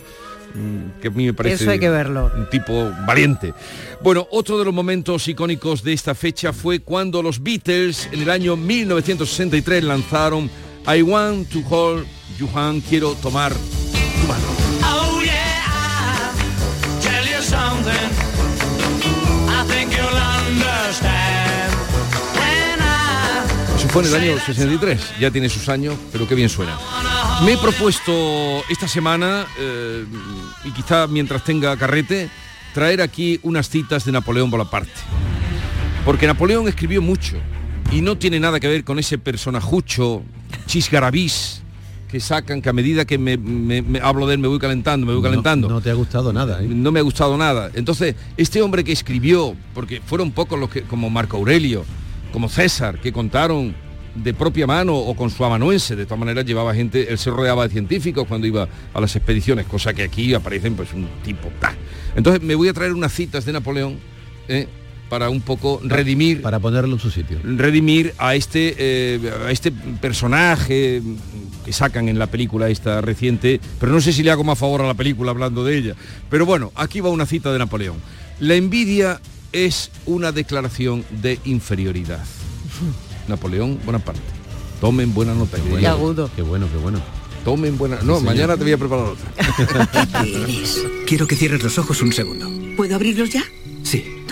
mm, que a mí me parece Eso hay que verlo. un tipo valiente. Bueno, otro de los momentos icónicos de esta fecha fue cuando los Beatles en el año 1963 lanzaron I Want to Hold You Hand, quiero tomar something. I think you'll understand when I Eso fue en el año 63, ya tiene sus años, pero qué bien suena. Me he propuesto esta semana, eh, y quizá mientras tenga carrete, traer aquí unas citas de Napoleón Bonaparte. Porque Napoleón escribió mucho y no tiene nada que ver con ese personajucho chisgarabís que sacan, que a medida que me, me- me hablo de él me voy calentando, me voy calentando. No, te ha gustado nada, ¿eh? No me ha gustado nada. Entonces, este hombre que escribió, porque fueron pocos los que, como Marco Aurelio, como César, que contaron de propia mano o con su amanuense, de todas maneras llevaba gente, él se rodeaba de científicos cuando iba a las expediciones, cosa que aquí aparecen pues un tipo. Entonces me voy a traer unas citas de Napoleón ¿eh? Para un poco redimir Para ponerlo en su sitio. redimir a este eh, a este personaje que sacan en la película esta reciente, pero no sé si le hago más favor a la película hablando de ella. Pero bueno, aquí va una cita de Napoleón. La envidia es una declaración de inferioridad. Napoleón Bonaparte. Tomen buena nota. Qué diga. agudo. Qué bueno, qué bueno. Tomen buena. No, mañana te voy a preparar otra. Quiero que cierres los ojos un segundo. ¿Puedo abrirlos ya? Sí,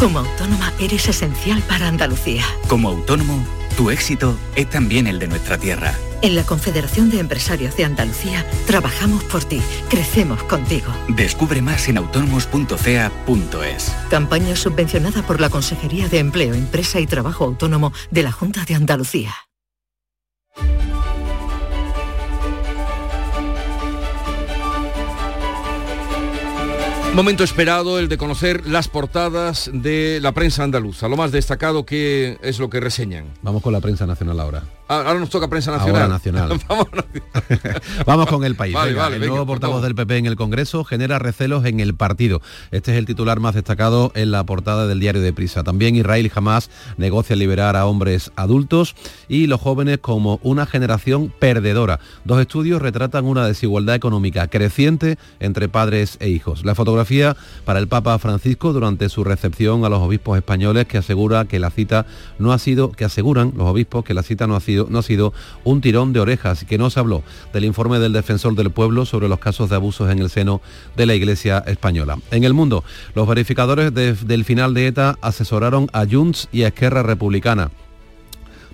Como autónoma eres esencial para Andalucía. Como autónomo, tu éxito es también el de nuestra tierra. En la Confederación de Empresarios de Andalucía trabajamos por ti, crecemos contigo. Descubre más en autónomos.fea.es. Campaña subvencionada por la Consejería de Empleo, Empresa y Trabajo Autónomo de la Junta de Andalucía. Momento esperado el de conocer las portadas de la prensa andaluza. Lo más destacado que es lo que reseñan. Vamos con la prensa nacional ahora. Ah, Ahora nos toca prensa nacional. Ahora nacional. Vamos. Con el país. Vale, Venga, vale, el venga, nuevo por portavoz del PP en el Congreso genera recelos en el partido. Este es el titular más destacado en la portada del diario de Prisa. También Israel jamás negocia liberar a hombres adultos y los jóvenes como una generación perdedora. Dos estudios retratan una desigualdad económica creciente entre padres e hijos. La fotografía para el Papa Francisco durante su recepción a los obispos españoles que asegura que la cita no ha sido, que aseguran los obispos que la cita no ha sido, no ha sido un tirón de orejas que no se habló del informe del defensor del pueblo sobre los casos de abusos en el seno de la Iglesia española. En el mundo, los verificadores de- del final de ETA asesoraron a Junts y a Esquerra Republicana.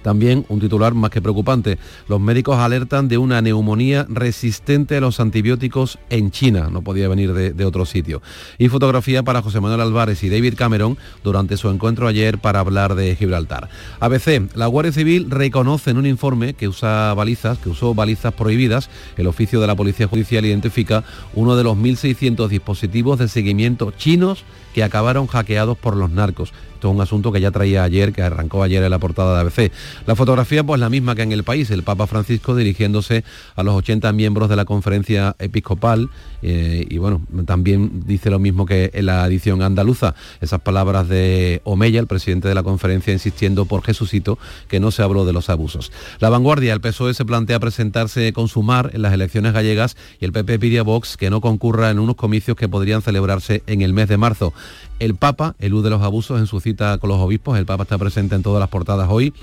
También un titular más que preocupante. Los médicos alertan de una neumonía resistente a los antibióticos en China. No podía venir de, otro sitio. Y fotografía para José Manuel Álvarez y David Cameron durante su encuentro ayer para hablar de Gibraltar. ABC, la Guardia Civil reconoce en un informe que usa balizas, que usó balizas prohibidas. El oficio de la Policía Judicial identifica uno de los 1.600 dispositivos de seguimiento chinos que acabaron hackeados por los narcos. Esto es un asunto que ya traía ayer, que arrancó ayer en la portada de ABC. La fotografía, pues la misma que en el país, el Papa Francisco dirigiéndose a los 80 miembros de la conferencia episcopal eh, y bueno, también dice lo mismo que en la edición andaluza. Esas palabras de Omeya, el presidente de la conferencia, insistiendo por Jesucito que no se habló de los abusos. La vanguardia, el PSOE se plantea presentarse con Sumar en las elecciones gallegas y el PP pide a Vox que no concurra en unos comicios que podrían celebrarse en el mes de marzo. El Papa elude los abusos en su cita con los obispos, el Papa está presente en todas las portadas hoy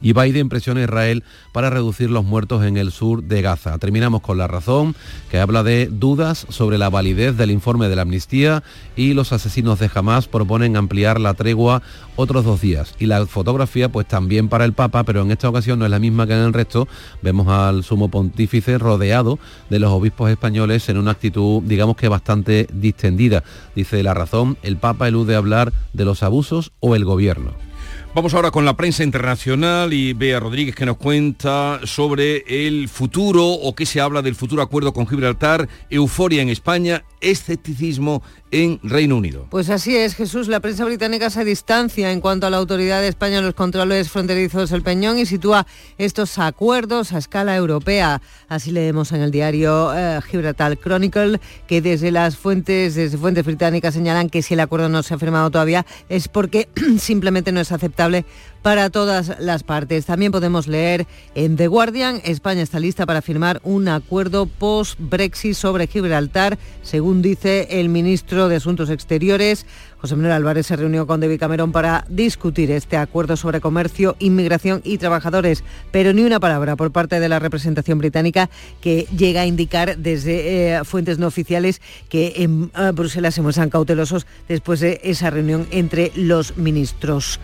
y Biden presiona a Israel para reducir los muertos en el sur de Gaza. Terminamos con la razón que habla de dudas sobre la validez del informe de la amnistía y los asesinos de Hamas proponen ampliar la tregua otros dos días. Y la fotografía pues también para el Papa, pero en esta ocasión no es la misma que en el resto. Vemos al sumo pontífice rodeado de los obispos españoles en una actitud digamos que bastante distendida. Dice la razón, el Papa elude hablar de los abusos o el gobierno. Vamos ahora con la prensa internacional y Bea Rodríguez que nos cuenta sobre el futuro o que se habla del futuro acuerdo con Gibraltar, euforia en España, escepticismo en Reino Unido. Pues así es, Jesús. La prensa británica se distancia en cuanto a la autoridad de España en los controles fronterizos del Peñón y sitúa estos acuerdos a escala europea. Así leemos en el diario eh, Gibraltar Chronicle que desde las fuentes, desde fuentes británicas señalan que si el acuerdo no se ha firmado todavía es porque simplemente no es aceptable para todas las partes. También podemos leer en The Guardian, España está lista para firmar un acuerdo post-Brexit sobre Gibraltar, según dice el ministro de Asuntos Exteriores. José Manuel Álvarez se reunió con David Cameron para discutir este acuerdo sobre comercio, inmigración y trabajadores, pero ni una palabra por parte de la representación británica que llega a indicar desde eh, fuentes no oficiales que en eh, Bruselas se muestran cautelosos después de esa reunión entre los ministros.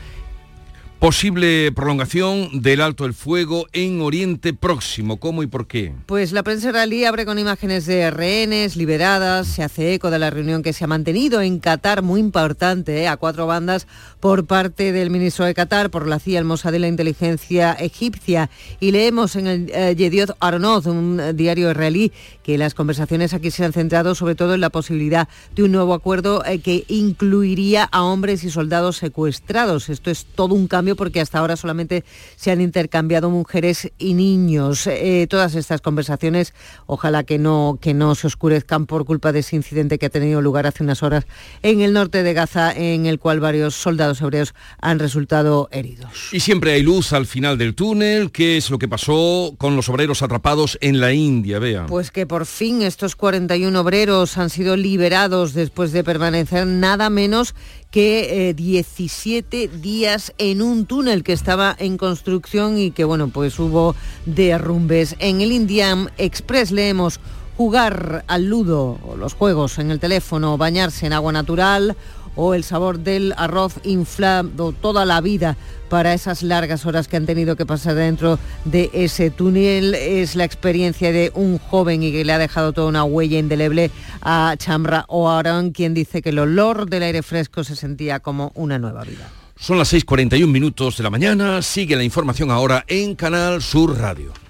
Posible prolongación del alto el fuego en Oriente Próximo. ¿Cómo y por qué? Pues la prensa israelí abre con imágenes de rehenes liberadas, se hace eco de la reunión que se ha mantenido en Qatar, muy importante, ¿eh? a cuatro bandas por parte del ministro de Qatar, por la CIA, el Mossad de la inteligencia egipcia. Y leemos en el eh, Yediot Aronoth, un eh, diario israelí, que las conversaciones aquí se han centrado sobre todo en la posibilidad de un nuevo acuerdo eh, que incluiría a hombres y soldados secuestrados. Esto es todo un cambio porque hasta ahora solamente se han intercambiado mujeres y niños. Eh, todas estas conversaciones, ojalá que no, que no se oscurezcan por culpa de ese incidente que ha tenido lugar hace unas horas en el norte de Gaza, en el cual varios soldados hebreos han resultado heridos. Y siempre hay luz al final del túnel. ¿Qué es lo que pasó con los obreros atrapados en la India? Vean. Pues que por fin estos 41 obreros han sido liberados después de permanecer nada menos que eh, 17 días en un túnel que estaba en construcción y que bueno, pues hubo derrumbes. En el Indian Express leemos jugar al ludo los juegos en el teléfono, bañarse en agua natural o el sabor del arroz inflado toda la vida para esas largas horas que han tenido que pasar dentro de ese túnel. Es la experiencia de un joven y que le ha dejado toda una huella indeleble a Chamra Oaran, quien dice que el olor del aire fresco se sentía como una nueva vida. Son las 6.41 minutos de la mañana. Sigue la información ahora en Canal Sur Radio.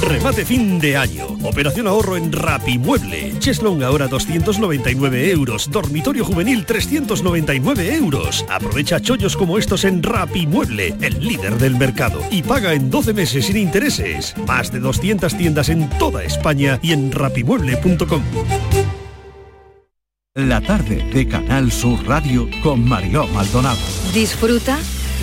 Remate fin de año. Operación ahorro en Rapimueble. Cheslong ahora 299 euros. Dormitorio juvenil 399 euros. Aprovecha chollos como estos en Rapimueble, el líder del mercado. Y paga en 12 meses sin intereses. Más de 200 tiendas en toda España y en rapimueble.com. La tarde de Canal Sur Radio con Mariló Maldonado. Disfruta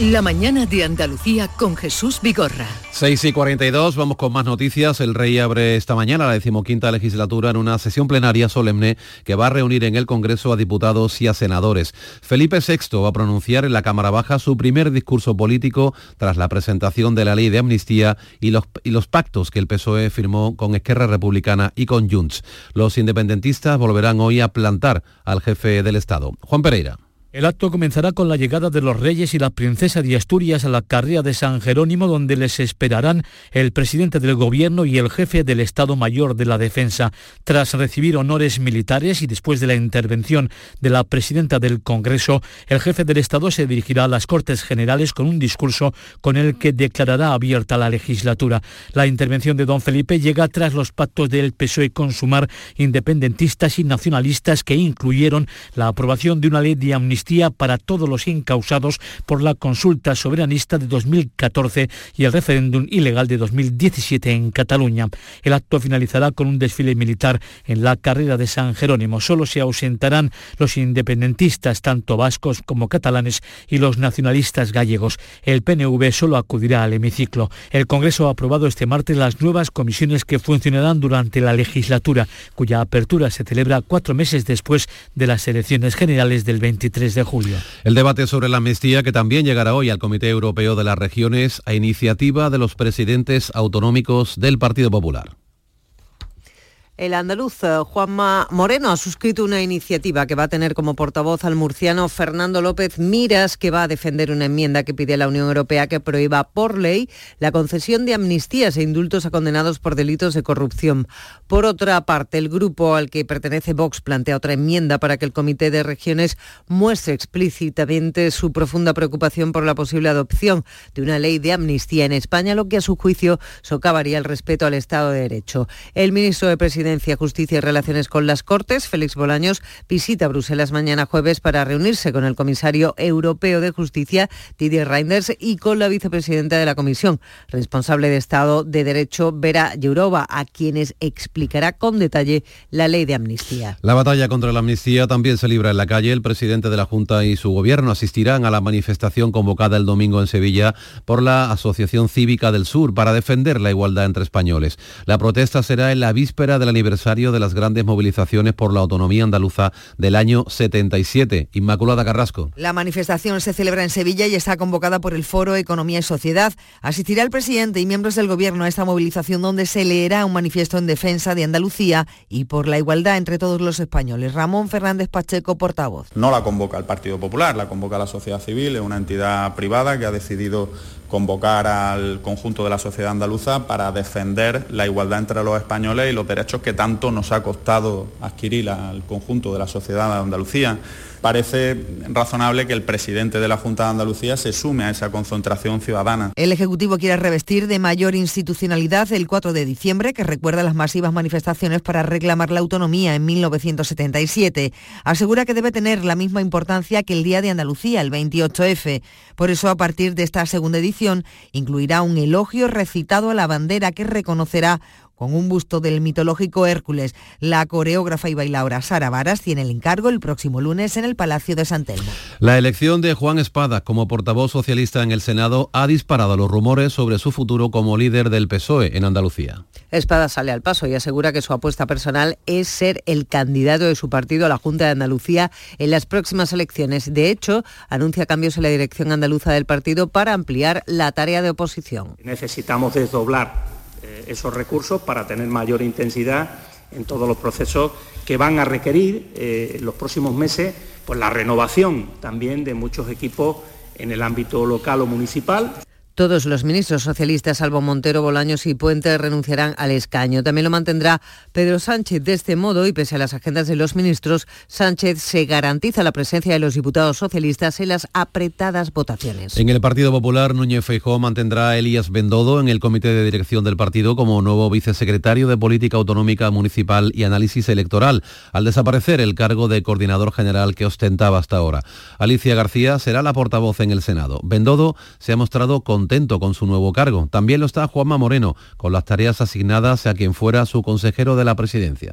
La mañana de Andalucía con Jesús Vigorra. 6 y 42, vamos con más noticias. El rey abre esta mañana la decimoquinta legislatura en una sesión plenaria solemne que va a reunir en el Congreso a diputados y a senadores. Felipe VI va a pronunciar en la Cámara Baja su primer discurso político tras la presentación de la ley de amnistía y los, y los pactos que el PSOE firmó con Esquerra Republicana y con Junts. Los independentistas volverán hoy a plantar al jefe del Estado. Juan Pereira. El acto comenzará con la llegada de los reyes y la princesa de Asturias a la carrera de San Jerónimo, donde les esperarán el presidente del gobierno y el jefe del Estado Mayor de la Defensa. Tras recibir honores militares y después de la intervención de la presidenta del Congreso, el jefe del Estado se dirigirá a las Cortes Generales con un discurso con el que declarará abierta la legislatura. La intervención de don Felipe llega tras los pactos del PSOE con Sumar, independentistas y nacionalistas que incluyeron la aprobación de una ley de amnistía para todos los incausados por la consulta soberanista de 2014 y el referéndum ilegal de 2017 en Cataluña. El acto finalizará con un desfile militar en la carrera de San Jerónimo. Solo se ausentarán los independentistas, tanto vascos como catalanes, y los nacionalistas gallegos. El PNV solo acudirá al hemiciclo. El Congreso ha aprobado este martes las nuevas comisiones que funcionarán durante la legislatura, cuya apertura se celebra cuatro meses después de las elecciones generales del 23 de julio. El debate sobre la amnistía que también llegará hoy al Comité Europeo de las Regiones a iniciativa de los presidentes autonómicos del Partido Popular. El andaluz eh, Juanma Moreno ha suscrito una iniciativa que va a tener como portavoz al murciano Fernando López Miras, que va a defender una enmienda que pide a la Unión Europea que prohíba por ley la concesión de amnistías e indultos a condenados por delitos de corrupción. Por otra parte, el grupo al que pertenece Vox plantea otra enmienda para que el Comité de Regiones muestre explícitamente su profunda preocupación por la posible adopción de una ley de amnistía en España, lo que a su juicio socavaría el respeto al Estado de Derecho. El ministro de Presidencia Justicia y Relaciones con las Cortes, Félix Bolaños, visita Bruselas mañana jueves para reunirse con el comisario europeo de Justicia, Didier Reinders, y con la vicepresidenta de la Comisión, responsable de Estado de Derecho, Vera Jourova, a quienes explicará con detalle la ley de amnistía. La batalla contra la amnistía también se libra en la calle. El presidente de la Junta y su gobierno asistirán a la manifestación convocada el domingo en Sevilla por la Asociación Cívica del Sur para defender la igualdad entre españoles. La protesta será en la víspera de la aniversario de las grandes movilizaciones por la autonomía andaluza del año 77. Inmaculada Carrasco. La manifestación se celebra en Sevilla y está convocada por el Foro Economía y Sociedad. Asistirá el presidente y miembros del Gobierno a esta movilización donde se leerá un manifiesto en defensa de Andalucía y por la igualdad entre todos los españoles. Ramón Fernández Pacheco, portavoz. No la convoca el Partido Popular, la convoca la sociedad civil, es una entidad privada que ha decidido convocar al conjunto de la sociedad andaluza para defender la igualdad entre los españoles y los derechos que tanto nos ha costado adquirir al conjunto de la sociedad de Andalucía parece razonable que el presidente de la Junta de Andalucía se sume a esa concentración ciudadana. El Ejecutivo quiere revestir de mayor institucionalidad el 4 de diciembre, que recuerda las masivas manifestaciones para reclamar la autonomía en 1977. Asegura que debe tener la misma importancia que el Día de Andalucía, el 28F. Por eso, a partir de esta segunda edición, incluirá un elogio recitado a la bandera que reconocerá con un busto del mitológico Hércules. La coreógrafa y bailaora Sara Varas tiene el encargo el próximo lunes en el Palacio de San Telmo. La elección de Juan Espada como portavoz socialista en el Senado ha disparado los rumores sobre su futuro como líder del PSOE en Andalucía. Espada sale al paso y asegura que su apuesta personal es ser el candidato de su partido a la Junta de Andalucía en las próximas elecciones. De hecho, anuncia cambios en la dirección andaluza del partido para ampliar la tarea de oposición. Necesitamos desdoblar esos recursos para tener mayor intensidad en todos los procesos que van a requerir eh, en los próximos meses pues, la renovación también de muchos equipos en el ámbito local o municipal. Todos los ministros socialistas, salvo Montero, Bolaños y Puente, renunciarán al escaño. También lo mantendrá Pedro Sánchez. De este modo, y pese a las agendas de los ministros, Sánchez se garantiza la presencia de los diputados socialistas en las apretadas votaciones. En el Partido Popular, Núñez Feijóo mantendrá a Elías Bendodo en el comité de dirección del partido como nuevo vicesecretario de Política Autonómica Municipal y Análisis Electoral, al desaparecer el cargo de coordinador general que ostentaba hasta ahora. Alicia García será la portavoz en el Senado. Bendodo se ha mostrado con contento con su nuevo cargo. También lo está Juanma Moreno, con las tareas asignadas a quien fuera su consejero de la presidencia.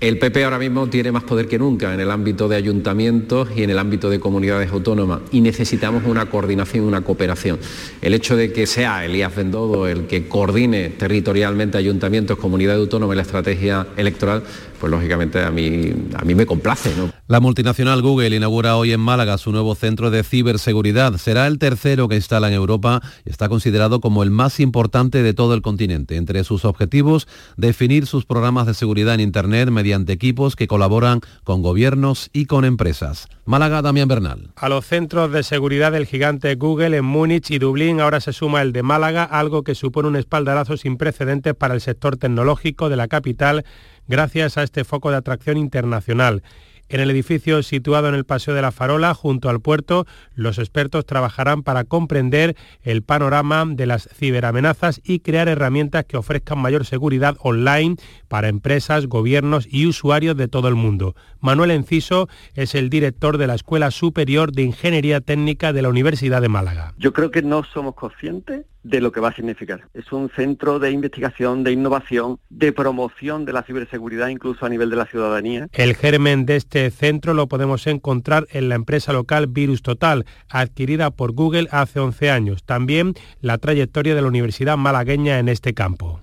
El PP ahora mismo tiene más poder que nunca en el ámbito de ayuntamientos y en el ámbito de comunidades autónomas y necesitamos una coordinación, una cooperación. El hecho de que sea Elías Bendodo el que coordine territorialmente ayuntamientos, comunidades autónomas y la estrategia electoral, pues lógicamente a mí, a mí me complace. ¿no? La multinacional Google inaugura hoy en Málaga su nuevo centro de ciberseguridad. Será el tercero que instala en Europa y está considerado como el más importante de todo el continente. Entre sus objetivos, definir sus programas de seguridad en Internet mediante equipos que colaboran con gobiernos y con empresas. Málaga, Damián Bernal. A los centros de seguridad del gigante Google en Múnich y Dublín ahora se suma el de Málaga, algo que supone un espaldarazo sin precedentes para el sector tecnológico de la capital gracias a este foco de atracción internacional. En el edificio situado en el Paseo de la Farola, junto al puerto, los expertos trabajarán para comprender el panorama de las ciberamenazas y crear herramientas que ofrezcan mayor seguridad online para empresas, gobiernos y usuarios de todo el mundo. Manuel Enciso es el director de la Escuela Superior de Ingeniería Técnica de la Universidad de Málaga. Yo creo que no somos conscientes de lo que va a significar. Es un centro de investigación, de innovación, de promoción de la ciberseguridad incluso a nivel de la ciudadanía. El germen de este centro lo podemos encontrar en la empresa local Virus Total, adquirida por Google hace 11 años. También la trayectoria de la Universidad malagueña en este campo.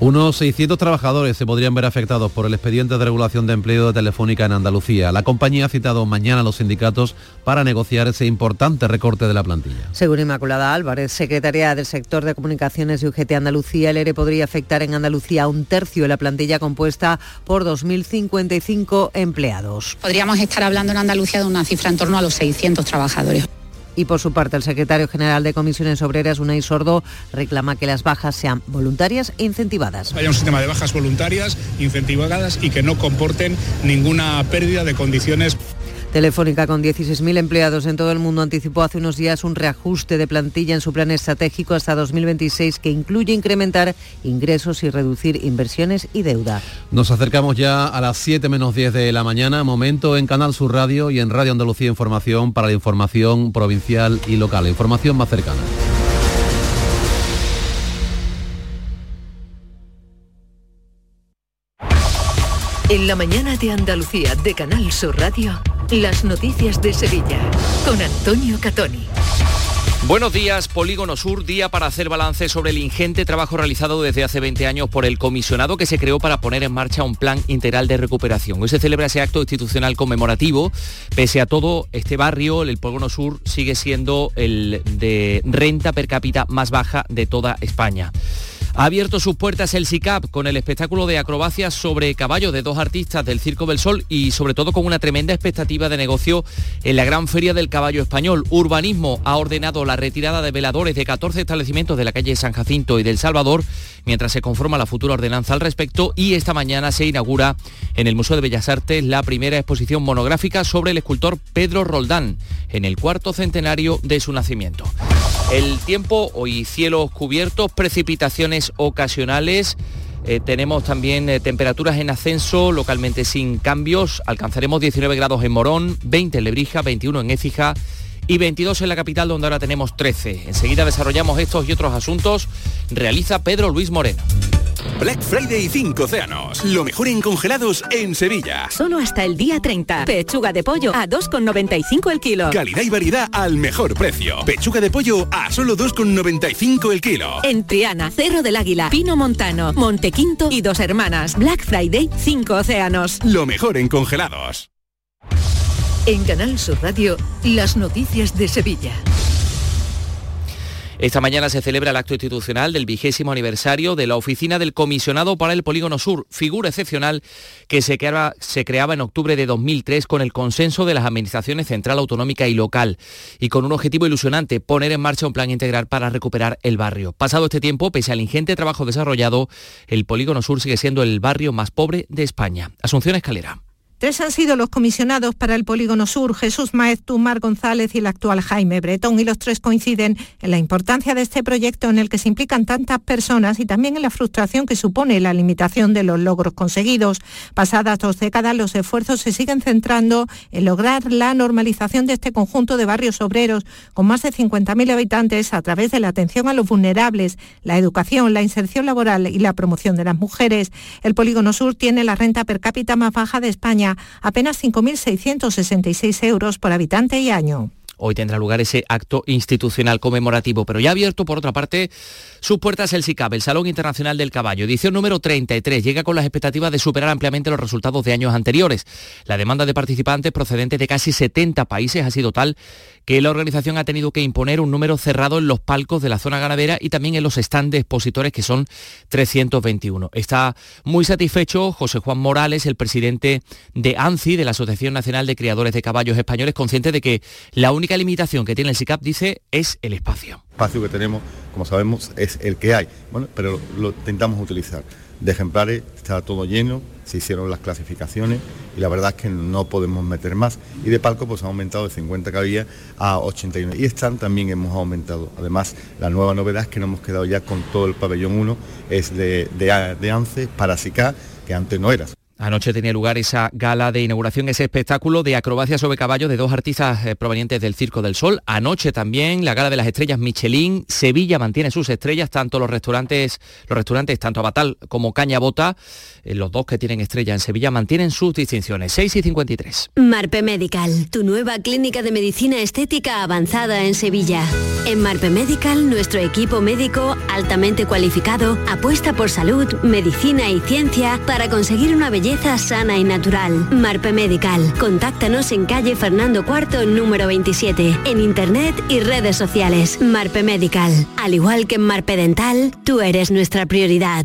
Unos 600 trabajadores se podrían ver afectados por el expediente de regulación de empleo de Telefónica en Andalucía. La compañía ha citado mañana a los sindicatos para negociar ese importante recorte de la plantilla. Según Inmaculada Álvarez, secretaria del sector de comunicaciones y UGT Andalucía, el ERE podría afectar en Andalucía a un tercio de la plantilla compuesta por 2.055 empleados. Podríamos estar hablando en Andalucía de una cifra en torno a los 600 trabajadores. Y por su parte, el secretario general de Comisiones Obreras, Unai Sordo, reclama que las bajas sean voluntarias e incentivadas. Haya un sistema de bajas voluntarias, incentivadas y que no comporten ninguna pérdida de condiciones Telefónica, con 16.000 empleados en todo el mundo, anticipó hace unos días un reajuste de plantilla en su plan estratégico hasta 2026 que incluye incrementar ingresos y reducir inversiones y deuda. Nos acercamos ya a las 7 menos 10 de la mañana, momento en Canal Sur Radio y en Radio Andalucía Información para la información provincial y local, información más cercana. En la mañana de Andalucía de Canal Sur Radio, las noticias de Sevilla con Antonio Catoni. Buenos días, Polígono Sur, día para hacer balance sobre el ingente trabajo realizado desde hace 20 años por el comisionado que se creó para poner en marcha un plan integral de recuperación. Hoy se celebra ese acto institucional conmemorativo. Pese a todo, este barrio, el Polígono Sur, sigue siendo el de renta per cápita más baja de toda España. Ha abierto sus puertas el SICAP con el espectáculo de acrobacias sobre caballo de dos artistas del Circo del Sol y sobre todo con una tremenda expectativa de negocio en la Gran Feria del Caballo Español. Urbanismo ha ordenado la retirada de veladores de 14 establecimientos de la calle San Jacinto y del Salvador mientras se conforma la futura ordenanza al respecto y esta mañana se inaugura en el Museo de Bellas Artes la primera exposición monográfica sobre el escultor Pedro Roldán en el cuarto centenario de su nacimiento. El tiempo, hoy cielos cubiertos, precipitaciones ocasionales. Eh, tenemos también eh, temperaturas en ascenso, localmente sin cambios. Alcanzaremos 19 grados en Morón, 20 en Lebrija, 21 en Écija y 22 en la capital donde ahora tenemos 13. Enseguida desarrollamos estos y otros asuntos. Realiza Pedro Luis Moreno. Black Friday 5 Océanos. Lo mejor en congelados en Sevilla. Solo hasta el día 30. Pechuga de pollo a 2,95 el kilo. Calidad y variedad al mejor precio. Pechuga de pollo a solo 2,95 el kilo. En Triana, Cerro del Águila, Pino Montano, Montequinto y Dos Hermanas. Black Friday 5 Océanos. Lo mejor en congelados. En Canal Sur Radio, las noticias de Sevilla. Esta mañana se celebra el acto institucional del vigésimo aniversario de la Oficina del Comisionado para el Polígono Sur, figura excepcional que se creaba, en octubre de 2003 con el consenso de las administraciones central, autonómica y local y con un objetivo ilusionante, poner en marcha un plan integral para recuperar el barrio. Pasado este tiempo, pese al ingente trabajo desarrollado, el Polígono Sur sigue siendo el barrio más pobre de España. Asunción Escalera. Tres han sido los comisionados para el Polígono Sur, Jesús Maez, Tumar González y el actual Jaime Bretón, y los tres coinciden en la importancia de este proyecto en el que se implican tantas personas y también en la frustración que supone la limitación de los logros conseguidos. Pasadas dos décadas, los esfuerzos se siguen centrando en lograr la normalización de este conjunto de barrios obreros con más de 50.000 habitantes a través de la atención a los vulnerables, la educación, la inserción laboral y la promoción de las mujeres. El Polígono Sur tiene la renta per cápita más baja de España apenas 5.666 euros por habitante y año. Hoy tendrá lugar ese acto institucional conmemorativo. Pero ya abierto, por otra parte, sus puertas el SICAB, el Salón Internacional del Caballo, edición número 33, llega con las expectativas de superar ampliamente los resultados de años anteriores. La demanda de participantes procedentes de casi 70 países ha sido tal que la organización ha tenido que imponer un número cerrado en los palcos de la zona ganadera y también en los stands de expositores, que son 321. Está muy satisfecho José Juan Morales, el presidente de ANCI, de la Asociación Nacional de Criadores de Caballos Españoles, consciente de que la única limitación que tiene el SICAP, dice, es el espacio. El espacio que tenemos, como sabemos, es el que hay, bueno, pero lo intentamos utilizar de ejemplares, está todo lleno, se hicieron las clasificaciones y la verdad es que no podemos meter más. Y de palco pues ha aumentado de 50 que a 81. Y están también hemos aumentado. Además, la nueva novedad es que nos hemos quedado ya con todo el pabellón 1, es de, de, de ANCE para SICA, que antes no era. Anoche tenía lugar esa gala de inauguración, ese espectáculo de acrobacia sobre caballos de dos artistas eh, provenientes del Circo del Sol. Anoche también la gala de las estrellas Michelin. Sevilla mantiene sus estrellas, tanto los restaurantes, los restaurantes tanto Abatal como Caña Bota, los dos que tienen estrella en Sevilla, mantienen sus distinciones. 6 y 53. Marpe Medical, tu nueva clínica de medicina estética avanzada en Sevilla. En Marpe Medical, nuestro equipo médico altamente cualificado apuesta por salud, medicina y ciencia para conseguir una belleza belleza sana y natural. Marpe Medical. Contáctanos en calle Fernando IV, número 27, en internet y redes sociales. Marpe Medical. Al igual que en Marpe Dental, tú eres nuestra prioridad.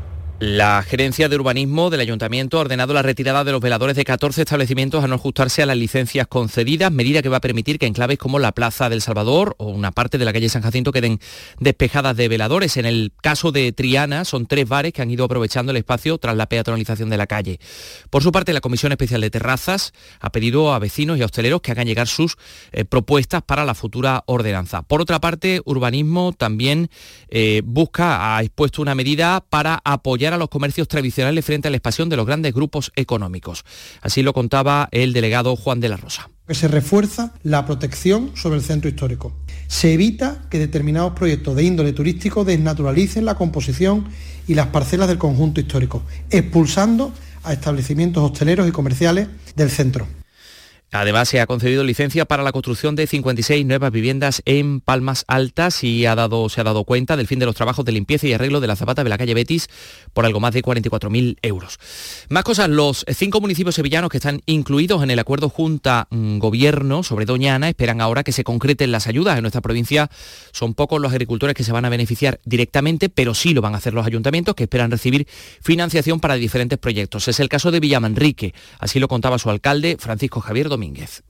La gerencia de urbanismo del ayuntamiento ha ordenado la retirada de los veladores de 14 establecimientos a no ajustarse a las licencias concedidas, medida que va a permitir que enclaves como la Plaza del Salvador o una parte de la calle San Jacinto queden despejadas de veladores. En el caso de Triana son tres bares que han ido aprovechando el espacio tras la peatonalización de la calle. Por su parte, la Comisión Especial de Terrazas ha pedido a vecinos y hosteleros que hagan llegar sus eh, propuestas para la futura ordenanza. Por otra parte, urbanismo también eh, busca, ha expuesto una medida para apoyar a los comercios tradicionales frente a la expansión de los grandes grupos económicos. Así lo contaba el delegado Juan de la Rosa. se refuerza la protección sobre el centro histórico. Se evita que determinados proyectos de índole turístico desnaturalicen la composición y las parcelas del conjunto histórico, expulsando a establecimientos hosteleros y comerciales del centro. Además, se ha concedido licencia para la construcción de 56 nuevas viviendas en Palmas Altas y ha dado, se ha dado cuenta del fin de los trabajos de limpieza y arreglo de la zapata de la calle Betis por algo más de 44.000 euros. Más cosas, los cinco municipios sevillanos que están incluidos en el acuerdo Junta-Gobierno sobre Doñana esperan ahora que se concreten las ayudas. En nuestra provincia son pocos los agricultores que se van a beneficiar directamente, pero sí lo van a hacer los ayuntamientos que esperan recibir financiación para diferentes proyectos. Es el caso de Villamanrique, así lo contaba su alcalde Francisco Javier Domínguez.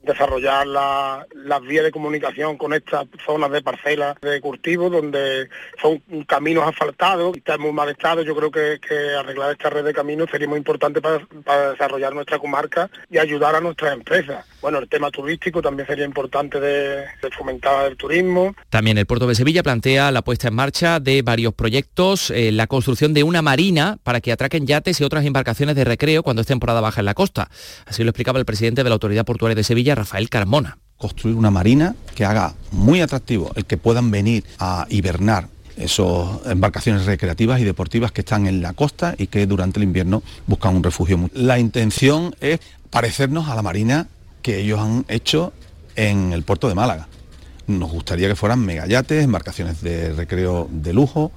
Desarrollar las vías de comunicación con estas zonas de parcelas de cultivo donde son caminos asfaltados y están muy mal estado. Yo creo que, arreglar esta red de caminos sería muy importante para, desarrollar nuestra comarca y ayudar a nuestras empresas. Bueno, el tema turístico también sería importante de, fomentar el turismo. También el puerto de Sevilla plantea la puesta en marcha de varios proyectos, eh, la construcción de una marina para que atraquen yates y otras embarcaciones de recreo cuando es temporada baja en la costa. Así lo explicaba el presidente de la Autoridad Portuaria de Sevilla, Rafael Carmona. Construir una marina que haga muy atractivo el que puedan venir a hibernar esas embarcaciones recreativas y deportivas que están en la costa y que durante el invierno buscan un refugio. La intención es parecernos a la marina que ellos han hecho en el puerto de Málaga. Nos gustaría que fueran megayates, embarcaciones de recreo de lujo.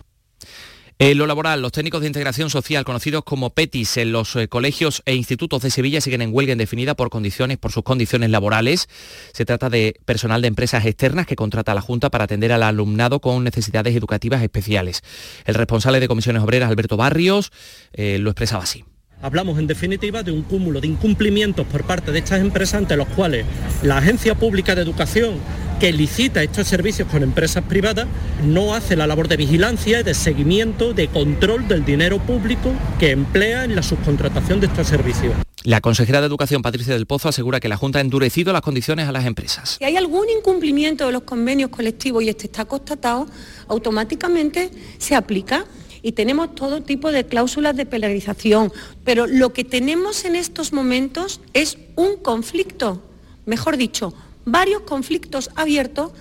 En lo laboral, los técnicos de integración social, conocidos como PETIS, en los eh, colegios e institutos de Sevilla siguen en huelga indefinida por condiciones, por sus condiciones laborales. Se trata de personal de empresas externas que contrata la Junta para atender al alumnado con necesidades educativas especiales. El responsable de comisiones obreras, Alberto Barrios, eh, lo expresaba así. Hablamos en definitiva de un cúmulo de incumplimientos por parte de estas empresas ante los cuales la Agencia Pública de Educación que licita estos servicios con empresas privadas no hace la labor de vigilancia y de seguimiento, de control del dinero público que emplea en la subcontratación de estos servicios. La consejera de Educación, Patricia del Pozo, asegura que la Junta ha endurecido las condiciones a las empresas. Si hay algún incumplimiento de los convenios colectivos y este está constatado, automáticamente se aplica y tenemos todo tipo de cláusulas de penalización, pero lo que tenemos en estos momentos es un conflicto, mejor dicho, varios conflictos abiertos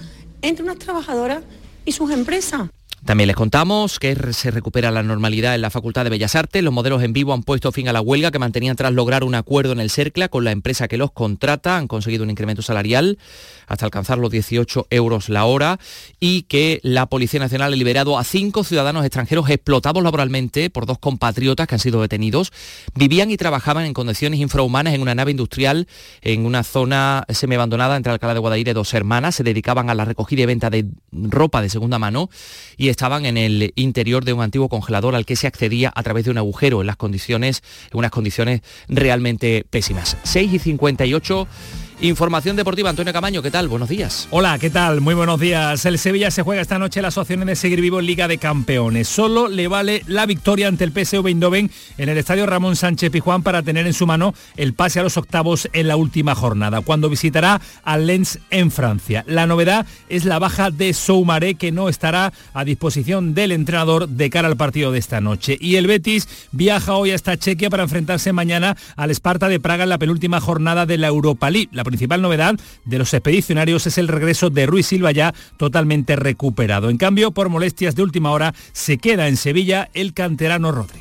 entre unas trabajadoras y sus empresas. También les contamos que se recupera la normalidad en la Facultad de Bellas Artes. Los modelos en vivo han puesto fin a la huelga que mantenían tras lograr un acuerdo en el CERCLA con la empresa que los contrata. Han conseguido un incremento salarial hasta alcanzar los 18 euros la hora y que la Policía Nacional ha liberado a cinco ciudadanos extranjeros explotados laboralmente por dos compatriotas que han sido detenidos. Vivían y trabajaban en condiciones infrahumanas en una nave industrial en una zona semiabandonada entre Alcalá de Guadaire dos hermanas. Se dedicaban a la recogida y venta de ropa de segunda mano y estaban en el interior de un antiguo congelador al que se accedía a través de un agujero en las condiciones, en unas condiciones realmente pésimas. 6 y 58 Información deportiva, Antonio Camaño, ¿qué tal? Buenos días. Hola, ¿qué tal? Muy buenos días. El Sevilla se juega esta noche las opciones de seguir vivo en Liga de Campeones. Solo le vale la victoria ante el PSV Eindhoven en el estadio Ramón Sánchez Pijuán para tener en su mano el pase a los octavos en la última jornada, cuando visitará al Lens en Francia. La novedad es la baja de Soumaré, que no estará a disposición del entrenador de cara al partido de esta noche. Y el Betis viaja hoy hasta Chequia para enfrentarse mañana al Esparta de Praga en la penúltima jornada de la Europa League. Principal novedad de los expedicionarios es el regreso de Ruiz Silva ya totalmente recuperado. En cambio, por molestias de última hora, se queda en Sevilla el canterano Rodri.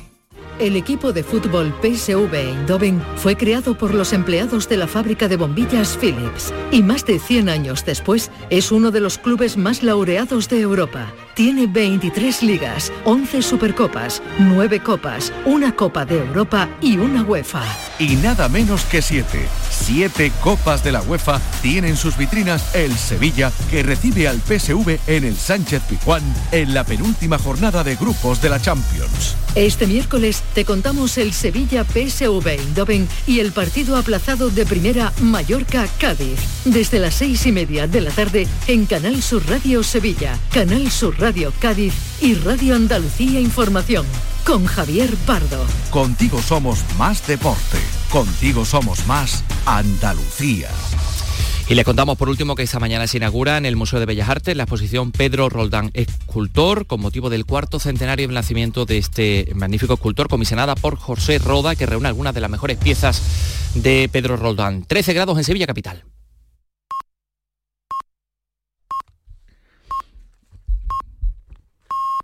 El equipo de fútbol PSV Eindhoven fue creado por los empleados de la fábrica de bombillas Philips y más de 100 años después es uno de los clubes más laureados de Europa. Tiene 23 ligas, 11 supercopas, 9 copas, una Copa de Europa y una UEFA. Y nada menos que 7. 7 copas de la UEFA tienen sus vitrinas el Sevilla que recibe al PSV en el Sánchez Pijuán en la penúltima jornada de grupos de la Champions. Este miércoles te contamos el Sevilla PSV Eindhoven y el partido aplazado de primera Mallorca-Cádiz. Desde las seis y media de la tarde en Canal Sur Radio Sevilla, Canal Sur Radio Cádiz y Radio Andalucía Información. Con Javier Pardo. Contigo somos más deporte. Contigo somos más Andalucía. Y les contamos por último que esta mañana se inaugura en el Museo de Bellas Artes la exposición Pedro Roldán, escultor, con motivo del cuarto centenario del nacimiento de este magnífico escultor, comisionada por José Roda, que reúne algunas de las mejores piezas de Pedro Roldán. 13 grados en Sevilla Capital.